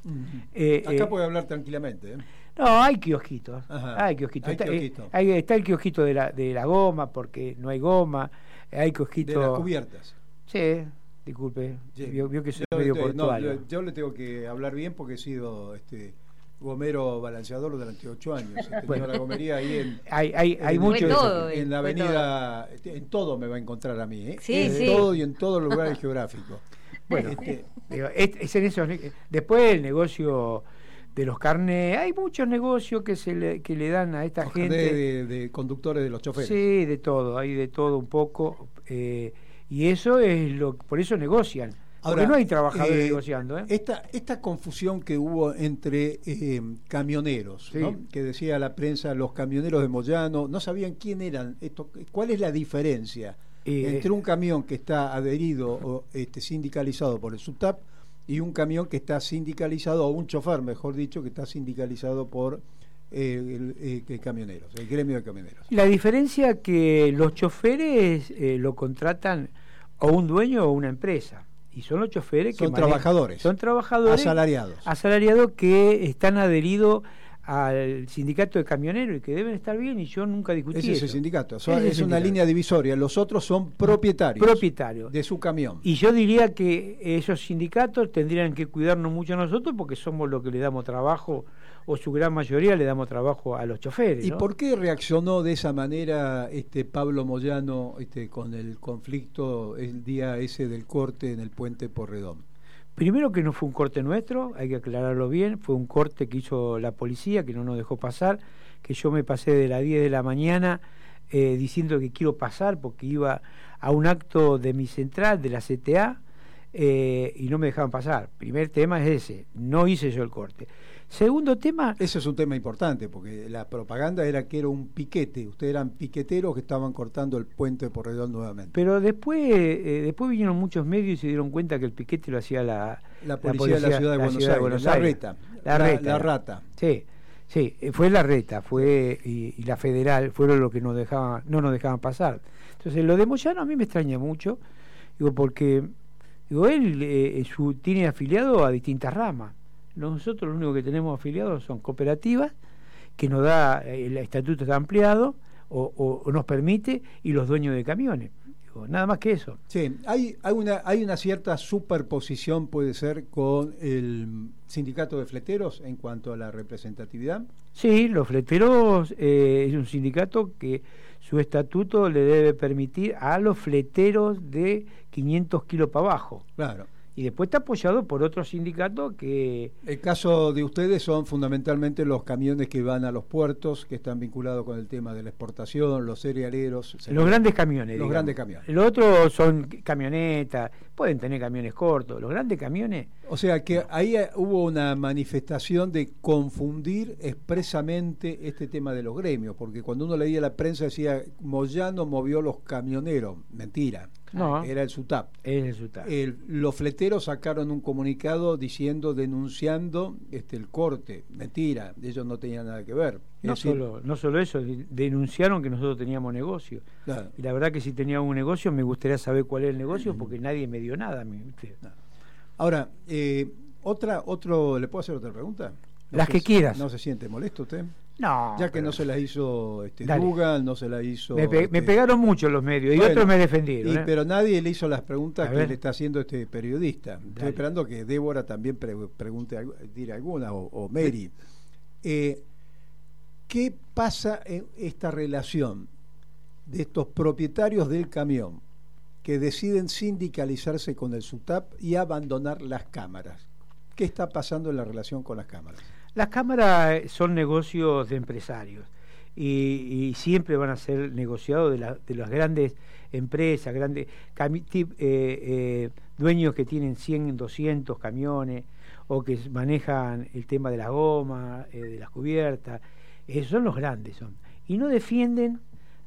B: Eh, Acá eh, puede hablar tranquilamente. ¿eh?
C: No, hay kiosquitos, hay kiosquitos. Está, está, el kiosquito de la, de la goma, porque no hay goma, hay kiosquitos... De
B: las cubiertas.
C: Sí, Disculpe, vio, que soy medio portuario.
B: yo, le tengo que hablar bien porque he sido este gomero balanceador durante ocho años. He la gomería ahí en,
C: hay, hay, hay mucho
B: en la avenida, este, en todo me va a encontrar a mí, ¿eh? en todo y en todos los lugares geográficos.
C: Bueno, este, es, en eso, después el negocio de los carnes, hay muchos negocios que se le, que le dan a esta gente.
B: De, de, conductores de los choferes.
C: Sí, de todo, hay de todo un poco. Eh, y eso es lo por eso negocian. Ahora, porque no hay trabajadores eh, negociando. ¿eh?
B: Esta, esta confusión que hubo entre eh, camioneros, que decía la prensa, los camioneros de Moyano, no sabían quién eran, esto, cuál es la diferencia entre un camión que está adherido o este, sindicalizado por el SUTAP y un camión que está sindicalizado, o un chofer, mejor dicho, que está sindicalizado por el, camioneros, el gremio de camioneros.
C: La diferencia que los choferes lo contratan o un dueño o una empresa. Y son los choferes que...
B: Son trabajadores.
C: Son trabajadores.
B: Asalariados.
C: Asalariados que están adheridos al sindicato de camioneros y que deben estar bien y yo nunca discutí
B: Ese es el
C: eso.
B: sindicato.
C: Es el
B: una línea divisoria. Los otros son propietarios.
C: Propietario.
B: De su camión.
C: Y yo diría que esos sindicatos tendrían que cuidarnos mucho a nosotros porque somos los que le damos trabajo, o su gran mayoría le damos trabajo a los choferes.
B: ¿Y
C: ¿no?
B: por qué reaccionó de esa manera este Pablo Moyano este, con el conflicto el día ese del corte en el puente Porredón?
C: Primero que no fue un corte nuestro, hay que aclararlo bien, fue un corte que hizo la policía, que no nos dejó pasar, que yo me pasé de las 10 de la mañana eh, diciendo que quiero pasar porque iba a un acto de mi central, de la CTA, eh, y no me dejaban pasar. Primer tema es ese, no hice yo el corte. Segundo tema,
B: Ese es un tema importante, porque la propaganda era que era un piquete. Ustedes eran piqueteros que estaban cortando el puente Porredón nuevamente.
C: pero después, eh, después vinieron muchos medios y se dieron cuenta que el piquete lo hacía la,
B: La policía, de la ciudad de Buenos
C: ciudad de
B: Aires,
C: Buenos
B: la
C: Aires.
B: reta,
C: La reta.
B: la rata.
C: Sí, sí, eh, fue la reta, fue y, y la federal fueron los que nos dejaban, no nos dejaban pasar. Entonces lo de Moyano a mí me extraña mucho, digo porque digo él eh, su, tiene afiliado a distintas ramas. Nosotros lo único que tenemos afiliados son cooperativas que nos da eh, el estatuto está ampliado o, o- o nos permite y los dueños de camiones. Digo, nada más que eso.
B: Sí, hay, hay, una, hay una cierta superposición, puede ser, con el sindicato de fleteros en cuanto a la representatividad.
C: Sí, los fleteros eh, es un sindicato que su estatuto le debe permitir a los fleteros de 500 kilos para abajo.
B: Claro.
C: Y después está apoyado por otro sindicato que...
B: El caso de ustedes son fundamentalmente los camiones que van a los puertos, que están vinculados con el tema de la exportación, los cerealeros.
C: Los grandes camiones.
B: Los
C: digamos.
B: grandes camiones.
C: Los otros son camionetas, pueden tener camiones cortos. Los grandes camiones,
B: O sea que ahí eh, hubo una manifestación de confundir expresamente este tema de los gremios, porque cuando uno leía la prensa decía Moyano movió los camioneros. Mentira.
C: No.
B: Era el SUTAP.
C: es el SUTA.
B: El- los fleteros sacaron un comunicado diciendo, denunciando este, el corte. Mentira, ellos no tenían nada que ver.
C: No,
B: decir,
C: solo, no solo eso, de- denunciaron que nosotros teníamos negocio.
B: claro.
C: Y la verdad que si teníamos un negocio me gustaría saber cuál es el negocio porque nadie me dio nada.
B: Ahora, eh, otra, otro, ¿le puedo hacer otra pregunta? No
C: Las que quieras.
B: ¿No se siente molesto usted?
C: No.
B: ya que no se la hizo este. Dugan, no se la hizo...
C: Me, pe- me
B: este,
C: pegaron mucho los medios y otros me defendieron.
B: y-
C: ¿eh?
B: pero nadie le hizo las preguntas que le está haciendo este periodista. Estoy esperando que Débora también pre- pregunte, dire alguna, o, o Mary. Eh, ¿Qué pasa en esta relación de estos propietarios del camión que deciden sindicalizarse con el SUTAP y abandonar las cámaras? ¿Qué está pasando en la relación con las cámaras?
C: Las cámaras eh, son negocios de empresarios y, y siempre van a ser negociados de, la- de las grandes empresas, grandes eh, eh, dueños que tienen 100, 200 camiones o que manejan el tema de la goma, eh, de las cubiertas. Esos son los grandes. son Y no defienden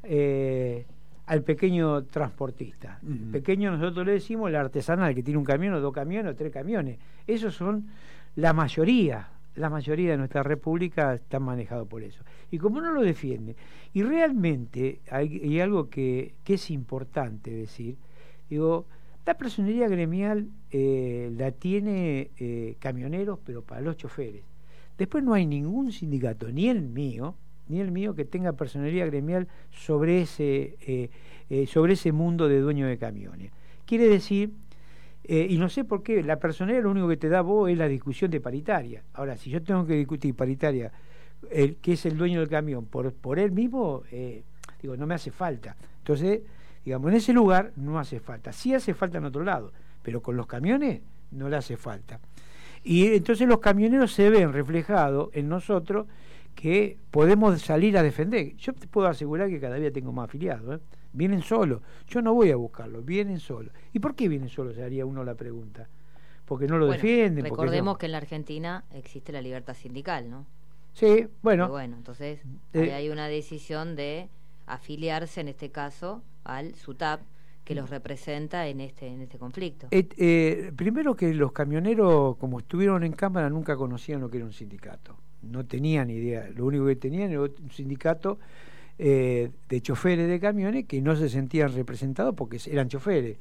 C: eh, al pequeño transportista. Pequeño nosotros le decimos el artesanal que tiene un camión o dos camiones o tres camiones. Esos son la mayoría, la mayoría de nuestra república están manejados por eso. Y como no lo defienden, y realmente hay, algo que, que es importante decir, digo, la personería gremial eh, la tiene eh, camioneros, pero para los choferes. Después no hay ningún sindicato, ni el mío, ni el mío que tenga personería gremial sobre ese, eh, sobre ese mundo de dueños de camiones. Quiere decir, eh, y no sé por qué, la personería lo único que te da vos es la discusión de paritaria. Ahora, si yo tengo que discutir paritaria, el que es el dueño del camión, por, por él mismo, eh, digo, no me hace falta. Entonces, digamos, en ese lugar no hace falta. Sí hace falta en otro lado, pero con los camiones no le hace falta. Y entonces los camioneros se ven reflejados en nosotros que podemos salir a defender. Yo te puedo asegurar que cada día tengo más afiliados. ¿eh? Vienen solos. Yo no voy a buscarlos, vienen solos. ¿Y por qué vienen solos? Se haría uno la pregunta. Porque no lo
A: Bueno,
C: defienden.
A: Recordemos
C: no.
A: que en la Argentina existe la libertad sindical, ¿no?
C: Sí, bueno.
A: Y bueno, entonces
C: Eh,
A: hay una decisión de afiliarse, en este caso, al SUTAP, que los representa en este, en este conflicto.
C: Eh, eh, primero que los camioneros, como estuvieron en Cámara, nunca conocían lo que era un sindicato. No tenían idea. Lo único que tenían era un sindicato eh, de choferes de camiones que no se sentían representados porque eran choferes.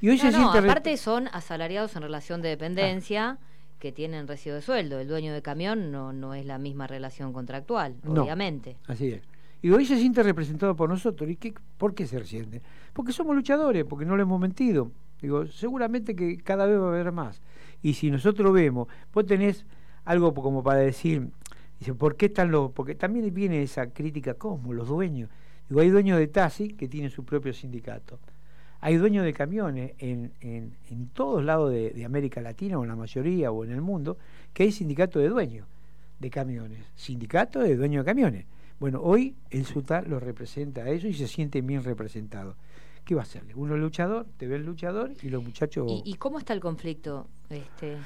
C: Y hoy
A: No,
C: se
A: no,
C: siente
A: aparte son asalariados en relación de dependencia, que tienen recibo de sueldo. El dueño de camión no, no es la misma relación contractual, obviamente.
C: Así es. Y hoy se siente representado por nosotros. ¿Y qué, por qué se siente? Porque somos luchadores, porque no le hemos mentido. Digo, seguramente que cada vez va a haber más. Y si nosotros vemos, vos tenés algo como para decir, dice, ¿por qué están los...? Porque también viene esa crítica, ¿cómo? Los dueños. Digo, hay dueños de taxi que tienen su propio sindicato. Hay dueños de camiones en, en, en todos lados de, de, América Latina, o en la mayoría, o en el mundo, que hay sindicato de dueños de camiones. Sindicato de dueños de camiones. Bueno, hoy el SUTA lo representa a eso y se siente bien representado. ¿Qué va a hacerle? Uno luchador, te ve el luchador y los muchachos...
A: ¿Y, y cómo está el conflicto? Este,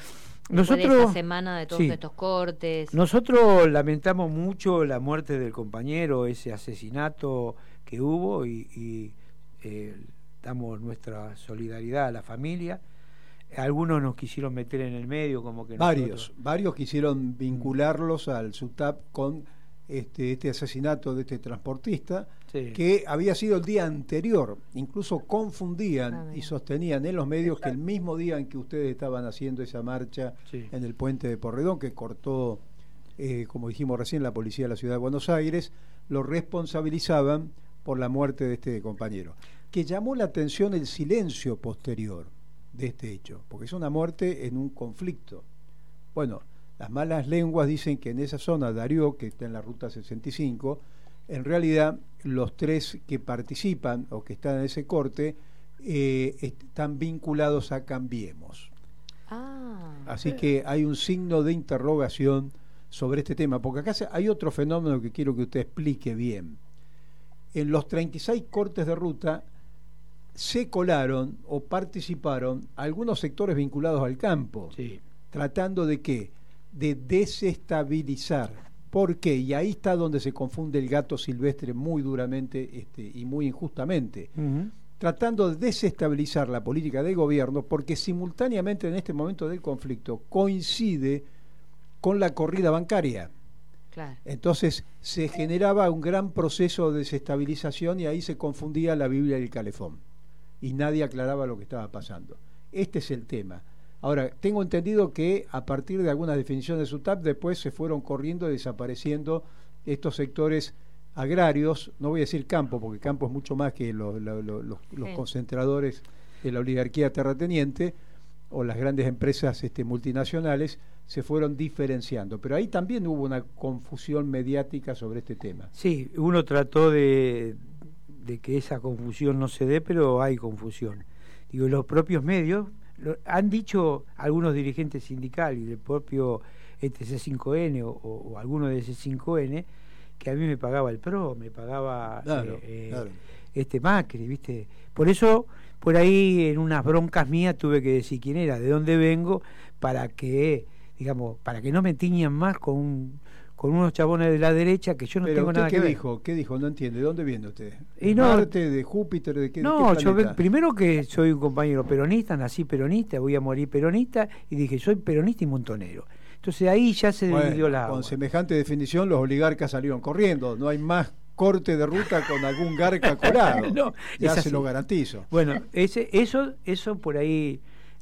C: nosotros,
A: de semana de todos sí, estos cortes.
C: Nosotros lamentamos mucho la muerte del compañero, ese asesinato que hubo y, y eh, damos nuestra solidaridad a la familia. Algunos nos quisieron meter en el medio, como que
B: varios,
C: nosotros...
B: varios quisieron vincularlos al SUTAP con este, este asesinato de este transportista, sí. que había sido el día anterior. Incluso confundían ah, y sostenían en los medios que el mismo día en que ustedes estaban haciendo esa marcha sí. en el puente de Porredón, que cortó, eh, como dijimos recién, la policía de la ciudad de Buenos Aires, lo responsabilizaban por la muerte de este compañero. Que llamó la atención el silencio posterior de este hecho, porque es una muerte en un conflicto. Bueno, las malas lenguas dicen que en esa zona, Darío, que está en la ruta 65, en realidad los tres que participan o que están en ese corte eh, están vinculados a Cambiemos.
A: Ah.
B: Así que hay un signo de interrogación sobre este tema, porque acá hay otro fenómeno que quiero que usted explique bien. En los 36 cortes de ruta se colaron o participaron algunos sectores vinculados al campo,
C: sí.
B: tratando de que de desestabilizar. ¿Por qué? Y ahí está donde se confunde el gato silvestre muy duramente este, y muy injustamente. Uh -huh. Tratando de desestabilizar la política del gobierno porque simultáneamente en este momento del conflicto coincide con la corrida bancaria.
A: Claro.
B: Entonces se generaba un gran proceso de desestabilización y ahí se confundía la Biblia y el calefón. Y nadie aclaraba lo que estaba pasando. Este es el tema. Ahora, tengo entendido que a partir de algunas definiciones de SUTAP después se fueron corriendo y desapareciendo estos sectores agrarios, no voy a decir campo, porque campo es mucho más que los, sí. concentradores de la oligarquía terrateniente o las grandes empresas este, multinacionales, se fueron diferenciando. Pero ahí también hubo una confusión mediática sobre este tema.
C: Sí, uno trató de, de que esa confusión no se dé, pero hay confusión. Digo, los propios medios lo, han dicho algunos dirigentes sindicales y del propio este C5N o, o, o alguno de C5N que a mí me pagaba el PRO, me pagaba
B: claro,
C: eh,
B: claro.
C: este Macri, ¿viste? Por eso, por ahí en unas broncas mías tuve que decir quién era, de dónde vengo, para que, digamos, para que no me tiñan más con un, con unos chabones de la derecha que yo no
B: Pero
C: tengo
B: usted
C: nada
B: qué
C: que ver.
B: dijo? ¿Qué dijo? No entiende. ¿De dónde viene usted?
C: Y
B: ¿De
C: no-
B: Marte, de Júpiter, de qué, de
C: No,
B: qué
C: yo primero que soy un compañero peronista, nací peronista, voy a morir peronista, y dije, soy peronista y montonero. Entonces ahí ya se
B: Bueno,
C: dividió la
B: con
C: agua.
B: semejante definición los oligarcas salieron corriendo. No hay más corte de ruta con algún garca colado.
C: No,
B: ya se lo garantizo.
C: Bueno, ese, eso, eso por ahí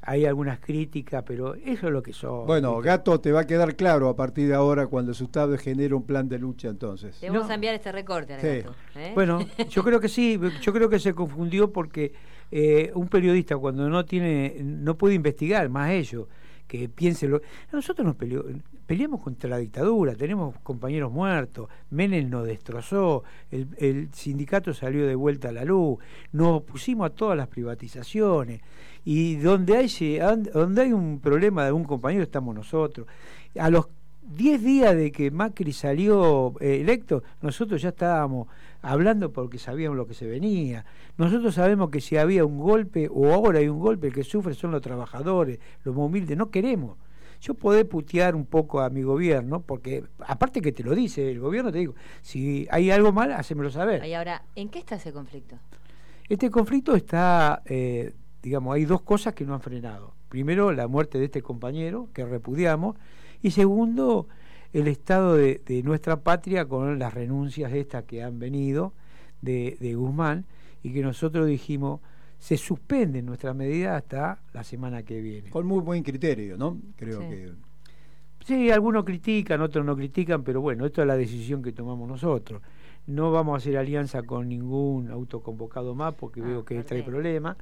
C: hay algunas críticas, pero eso es lo que son.
B: Bueno. Gato, te va a quedar claro a partir de ahora cuando el Estado genere un plan de lucha entonces.
A: Te vamos
C: No.
A: a enviar este recorte al
B: Sí.
A: gato. ¿eh?
C: Bueno, yo creo que sí, yo creo que se confundió porque eh, un periodista cuando no tiene, no puede investigar más ellos, que piense lo... Nosotros nos peleó- peleamos contra la dictadura, tenemos compañeros muertos, Menem nos destrozó, el, el sindicato salió de vuelta a la luz, nos pusimos a todas las privatizaciones, y donde hay, donde hay un problema de un compañero estamos nosotros. A los 10 días de que Macri salió eh, electo, nosotros ya estábamos hablando porque sabíamos lo que se venía. Nosotros sabemos que si había un golpe o ahora hay un golpe, el que sufre son los trabajadores, los más humildes. No queremos. Yo poder putear un poco a mi gobierno, porque aparte que te lo dice el gobierno, te digo, si hay algo mal, hacémelo saber.
A: Y ahora, ¿en qué está ese conflicto?
C: Este conflicto está, eh, digamos, hay dos cosas que no han frenado. Primero, la muerte de este compañero, que repudiamos, y segundo, el estado de, de nuestra patria con las renuncias estas que han venido de, de Guzmán y que nosotros dijimos, se suspende nuestra medida hasta la semana que viene.
B: Con muy buen criterio, ¿no? Creo
A: Sí.
B: que
C: Sí, algunos critican, otros no critican, pero bueno, esto es la decisión que tomamos nosotros. No vamos a hacer alianza con ningún autoconvocado más porque
A: Ah,
C: veo que trae problemas.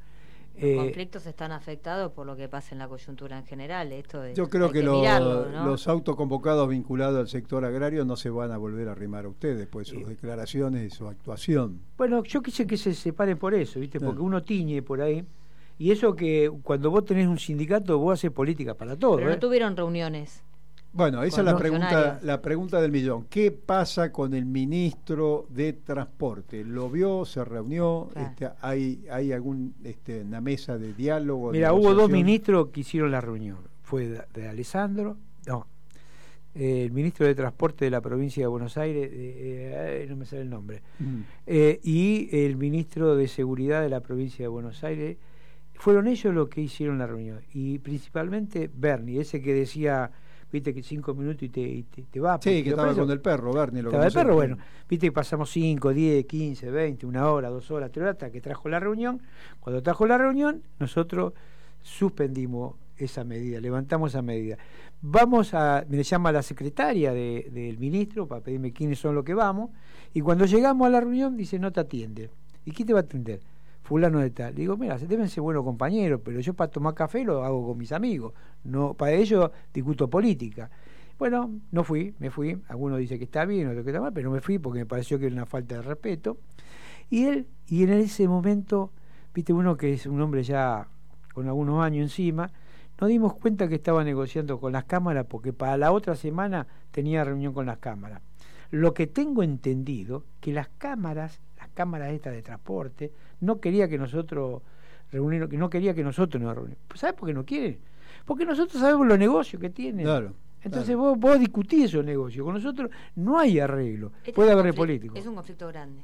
A: Los
C: Eh,
A: conflictos están afectados por lo que pasa en la coyuntura en general. Esto es-
B: Yo creo que, lo-
A: mirarlo, ¿no?
B: los autoconvocados vinculados al sector agrario no se van a volver a arrimar a ustedes, pues sus declaraciones y su actuación.
C: Bueno, yo quise que se separen por eso, ¿viste?
B: Claro.
C: Porque uno tiñe por ahí. Y eso que cuando vos tenés un sindicato, vos haces política para todo.
A: Pero no
C: ¿eh?
A: tuvieron reuniones.
B: Bueno, esa es la pregunta, la pregunta del millón. ¿Qué pasa con el ministro de Transporte? ¿Lo vio? ¿Se reunió?
A: Claro.
B: Este, ¿Hay, hay algún, este, una mesa de diálogo?
C: Mira, hubo dos ministros que hicieron la reunión. Fue de, de Alessandro, no, eh, el ministro de Transporte de la provincia de Buenos Aires, eh, eh, no me sale el nombre,
B: Mm.
C: eh, y el ministro de Seguridad de la provincia de Buenos Aires. Fueron ellos los que hicieron la reunión. Y principalmente Bernie, ese que decía, viste que cinco minutos y te, y te, te va.
B: Sí, que estaba
C: preso-
B: con el perro, Bernie. Lo
C: estaba el perro, bueno, viste que pasamos 5, 10, 15, 20, una hora, dos horas, tres horas, hasta que trajo la reunión. Cuando trajo la reunión, nosotros suspendimos esa medida, levantamos esa medida. Vamos a, me llama la secretaria de- del ministro para pedirme quiénes son los que vamos, y cuando llegamos a la reunión dice, no te atiende. ¿Y quién te va a atender? Fulano de tal. Digo, mira, deben ser buenos compañeros, pero yo para tomar café lo hago con mis amigos. no Para ello discuto política. Bueno, no fui, me fui. Algunos dicen que está bien, otros que está mal, pero me fui porque me pareció que era una falta de respeto. Y él, y en ese momento, viste uno que es un hombre ya con algunos años encima, nos dimos cuenta que estaba negociando con las cámaras porque para la otra semana tenía reunión con las cámaras. Lo que tengo entendido, que las cámaras, las cámaras estas de transporte, no quería que nosotros reunirnos, que no quería que nosotros nos reunimos. Pues ¿Sabes por qué no quiere? Porque nosotros sabemos los negocios que tienen.
B: Claro.
C: Entonces
B: claro.
C: vos, vos discutís esos negocios. Con nosotros no hay arreglo.
A: Este
C: Puede haber político.
A: Es un conflicto grande.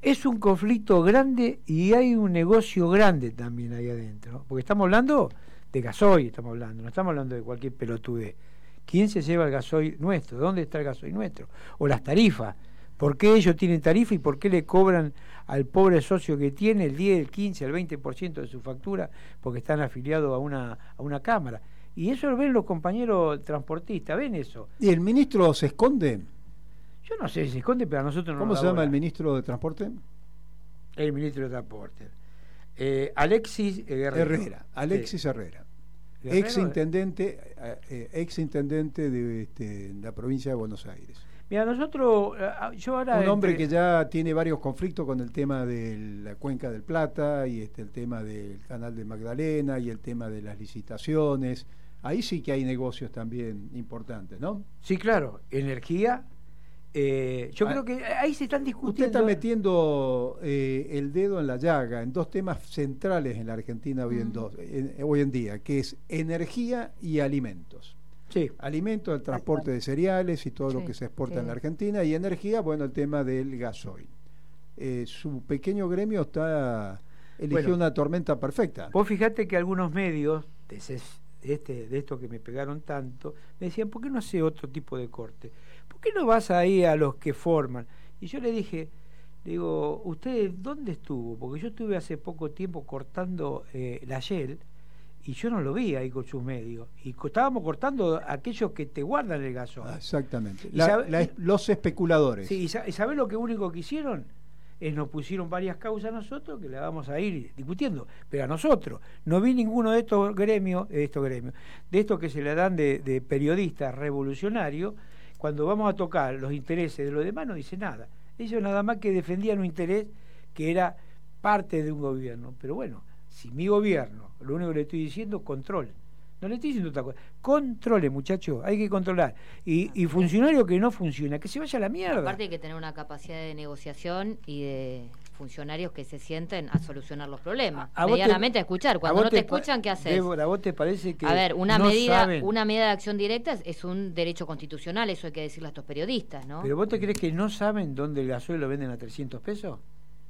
C: Es un conflicto grande y hay un negocio grande también ahí adentro. Porque estamos hablando de gasoil, estamos hablando, no estamos hablando de cualquier pelotude. ¿Quién se lleva el gasoil nuestro? ¿Dónde está el gasoil nuestro? O las tarifas. ¿Por qué ellos tienen tarifa y por qué le cobran al pobre socio que tiene el 10, el 15, el 20% de su factura porque están afiliados a una, a una cámara? Y eso lo ven los compañeros transportistas, ven eso.
B: ¿Y el ministro se esconde?
C: Yo no sé si se esconde, pero a nosotros no
B: ¿Cómo
C: nos
B: se llama el ministro de Transporte?
C: El ministro de Transporte. Eh, Alexis eh.
B: Herrera, Alexis
C: Sí.
B: Herrera. Ex intendente, ex intendente de este, la provincia de Buenos Aires.
C: Mira, nosotros, eh, yo ahora...
B: Un hombre
C: entre-
B: que ya tiene varios conflictos con el tema de la cuenca del Plata y este, el tema del canal de Magdalena y el tema de las licitaciones. Ahí sí que hay negocios también importantes, ¿no?
C: Sí, claro, energía. eh, yo
B: Ah,
C: creo que ahí se están
B: Usted
C: discutiendo...
B: está metiendo eh, el dedo en la llaga en dos temas centrales en la Argentina hoy en, dos- en- hoy en día, que es energía y alimentos.
C: Sí,
B: Alimentos, el transporte de cereales y todo lo que se exporta
A: sí.
B: en la Argentina, y energía, bueno, el tema del gasoil. Eh, su pequeño gremio está eligió
C: Bueno.
B: una tormenta perfecta.
C: vos fijate que algunos medios de, ese- de este, de esto que me pegaron tanto, me decían, ¿por qué no hace otro tipo de corte? ¿Por qué no vas ahí a los que forman? Y yo le dije, digo, ¿usted dónde estuvo? Porque yo estuve hace poco tiempo cortando eh, la Shell y yo no lo vi ahí con sus medios. Y estábamos cortando aquellos que te guardan el gasoil.
B: Ah, exactamente.
C: Y
B: La-
C: sabe-
B: la- los especuladores.
C: Sí, y sa- y ¿sabés lo que único que hicieron? Es nos pusieron varias causas a nosotros que la vamos a ir discutiendo, pero a nosotros. No vi ninguno de estos gremios, de estos gremios, de estos que se le dan de, de periodistas revolucionarios, cuando vamos a tocar los intereses de los demás no dice nada. Ellos nada más que defendían un interés que era parte de un gobierno. Pero bueno, si mi gobierno, lo único que le estoy diciendo, control. No le estoy diciendo otra cosa. Controle, muchachos, hay que controlar. Y, y funcionario que no funciona, que se vaya a la mierda.
A: Aparte hay que tener una capacidad de negociación y de funcionarios que se sienten a solucionar los problemas.
C: A- a vos te-
A: Medianamente a escuchar.
C: ¿A
A: Cuando no te escuchan, ¿qué haces?
C: Débora, ¿a vos te parece que
A: A ver, una
C: no
A: medida,
C: saben?
A: una medida de acción directa es- es un derecho constitucional, eso hay que decirle a estos periodistas, ¿no?
C: ¿Pero vos te crees que no saben dónde el gasoil lo venden a 300 pesos?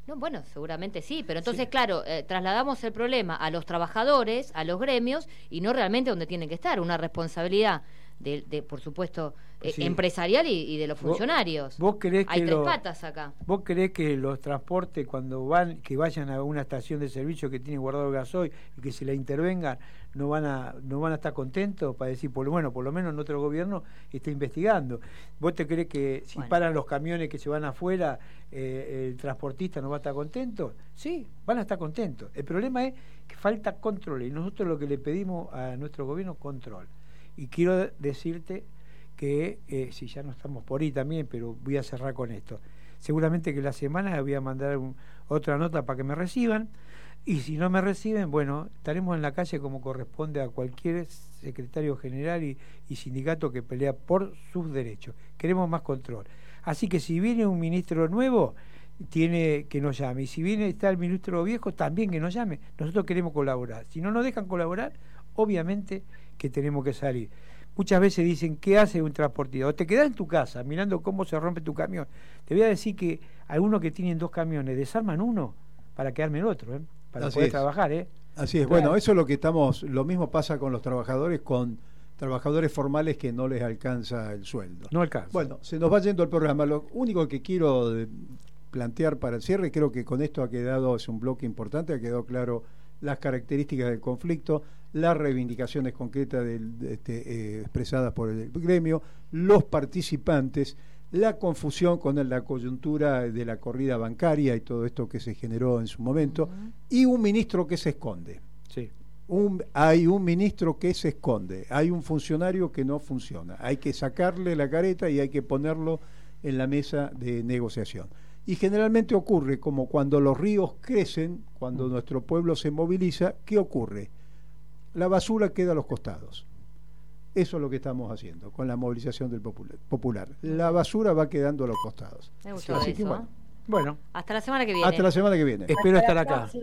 A: No, bueno, seguramente sí, pero entonces, claro, eh, trasladamos el problema a los trabajadores, a los gremios, y no realmente donde tienen que estar. Una responsabilidad de, de, por supuesto, eh,
C: Sí.
A: empresarial y, y de los funcionarios.
C: ¿Vos creés
A: Hay
C: que
A: tres
C: lo-
A: patas acá.
C: ¿Vos creés que los transportes cuando van, que vayan a una estación de servicio que tiene guardado gasoil y que se la intervengan, no van a, no van a estar contentos para decir, por bueno, por lo menos nuestro gobierno está investigando? ¿Vos te crees que si
A: Bueno.
C: paran los camiones que se van afuera, eh, el transportista no va a estar contento? Sí, van a estar contentos. El problema es que falta control y nosotros lo que le pedimos a nuestro gobierno control. Y quiero decirte que, eh, si ya no estamos por ahí también, pero voy a cerrar con esto. Seguramente que la semana voy a mandar otra nota para que me reciban. Y si no me reciben, bueno, estaremos en la calle como corresponde a cualquier secretario general y, y sindicato que pelea por sus derechos. Queremos más control. Así que si viene un ministro nuevo, tiene que nos llame. Y si viene está el ministro viejo, también que nos llame. Nosotros queremos colaborar. Si no nos dejan colaborar, obviamente que tenemos que salir. Muchas veces dicen, ¿qué hace un transportista? O te quedas en tu casa mirando cómo se rompe tu camión. Te voy a decir que algunos que tienen dos camiones desarman uno para quedarme el otro, ¿eh? para
B: Así
C: poder
B: es.
C: trabajar. ¿eh?
B: Así es,
C: Claro.
B: bueno, eso es lo que estamos, lo mismo pasa con los trabajadores, con trabajadores formales que no les alcanza el sueldo.
C: No alcanza.
B: Bueno, se nos va yendo el programa. Lo único que quiero de- plantear para el cierre, creo que con esto ha quedado, es un bloque importante, ha quedado claro las características del conflicto, las reivindicaciones concretas del- de este, eh, expresadas por el gremio, los participantes, la confusión con la coyuntura de la corrida bancaria y todo esto que se generó en su momento, y un ministro que se esconde.
C: Sí.
B: Un- hay un ministro que se esconde, hay un funcionario que no funciona, hay que sacarle la careta y hay que ponerlo en la mesa de negociación. Y generalmente ocurre como cuando los ríos crecen, cuando nuestro pueblo se moviliza, ¿qué ocurre? La basura queda a los costados. Eso es lo que estamos haciendo con la movilización del popula- popular. La basura va quedando a los costados.
A: Me gustó
B: Así que
A: eso.
B: bueno,
C: Bueno,
A: Hasta la semana que viene.
B: hasta la semana que viene.
C: espero
D: Hasta
C: estar acá.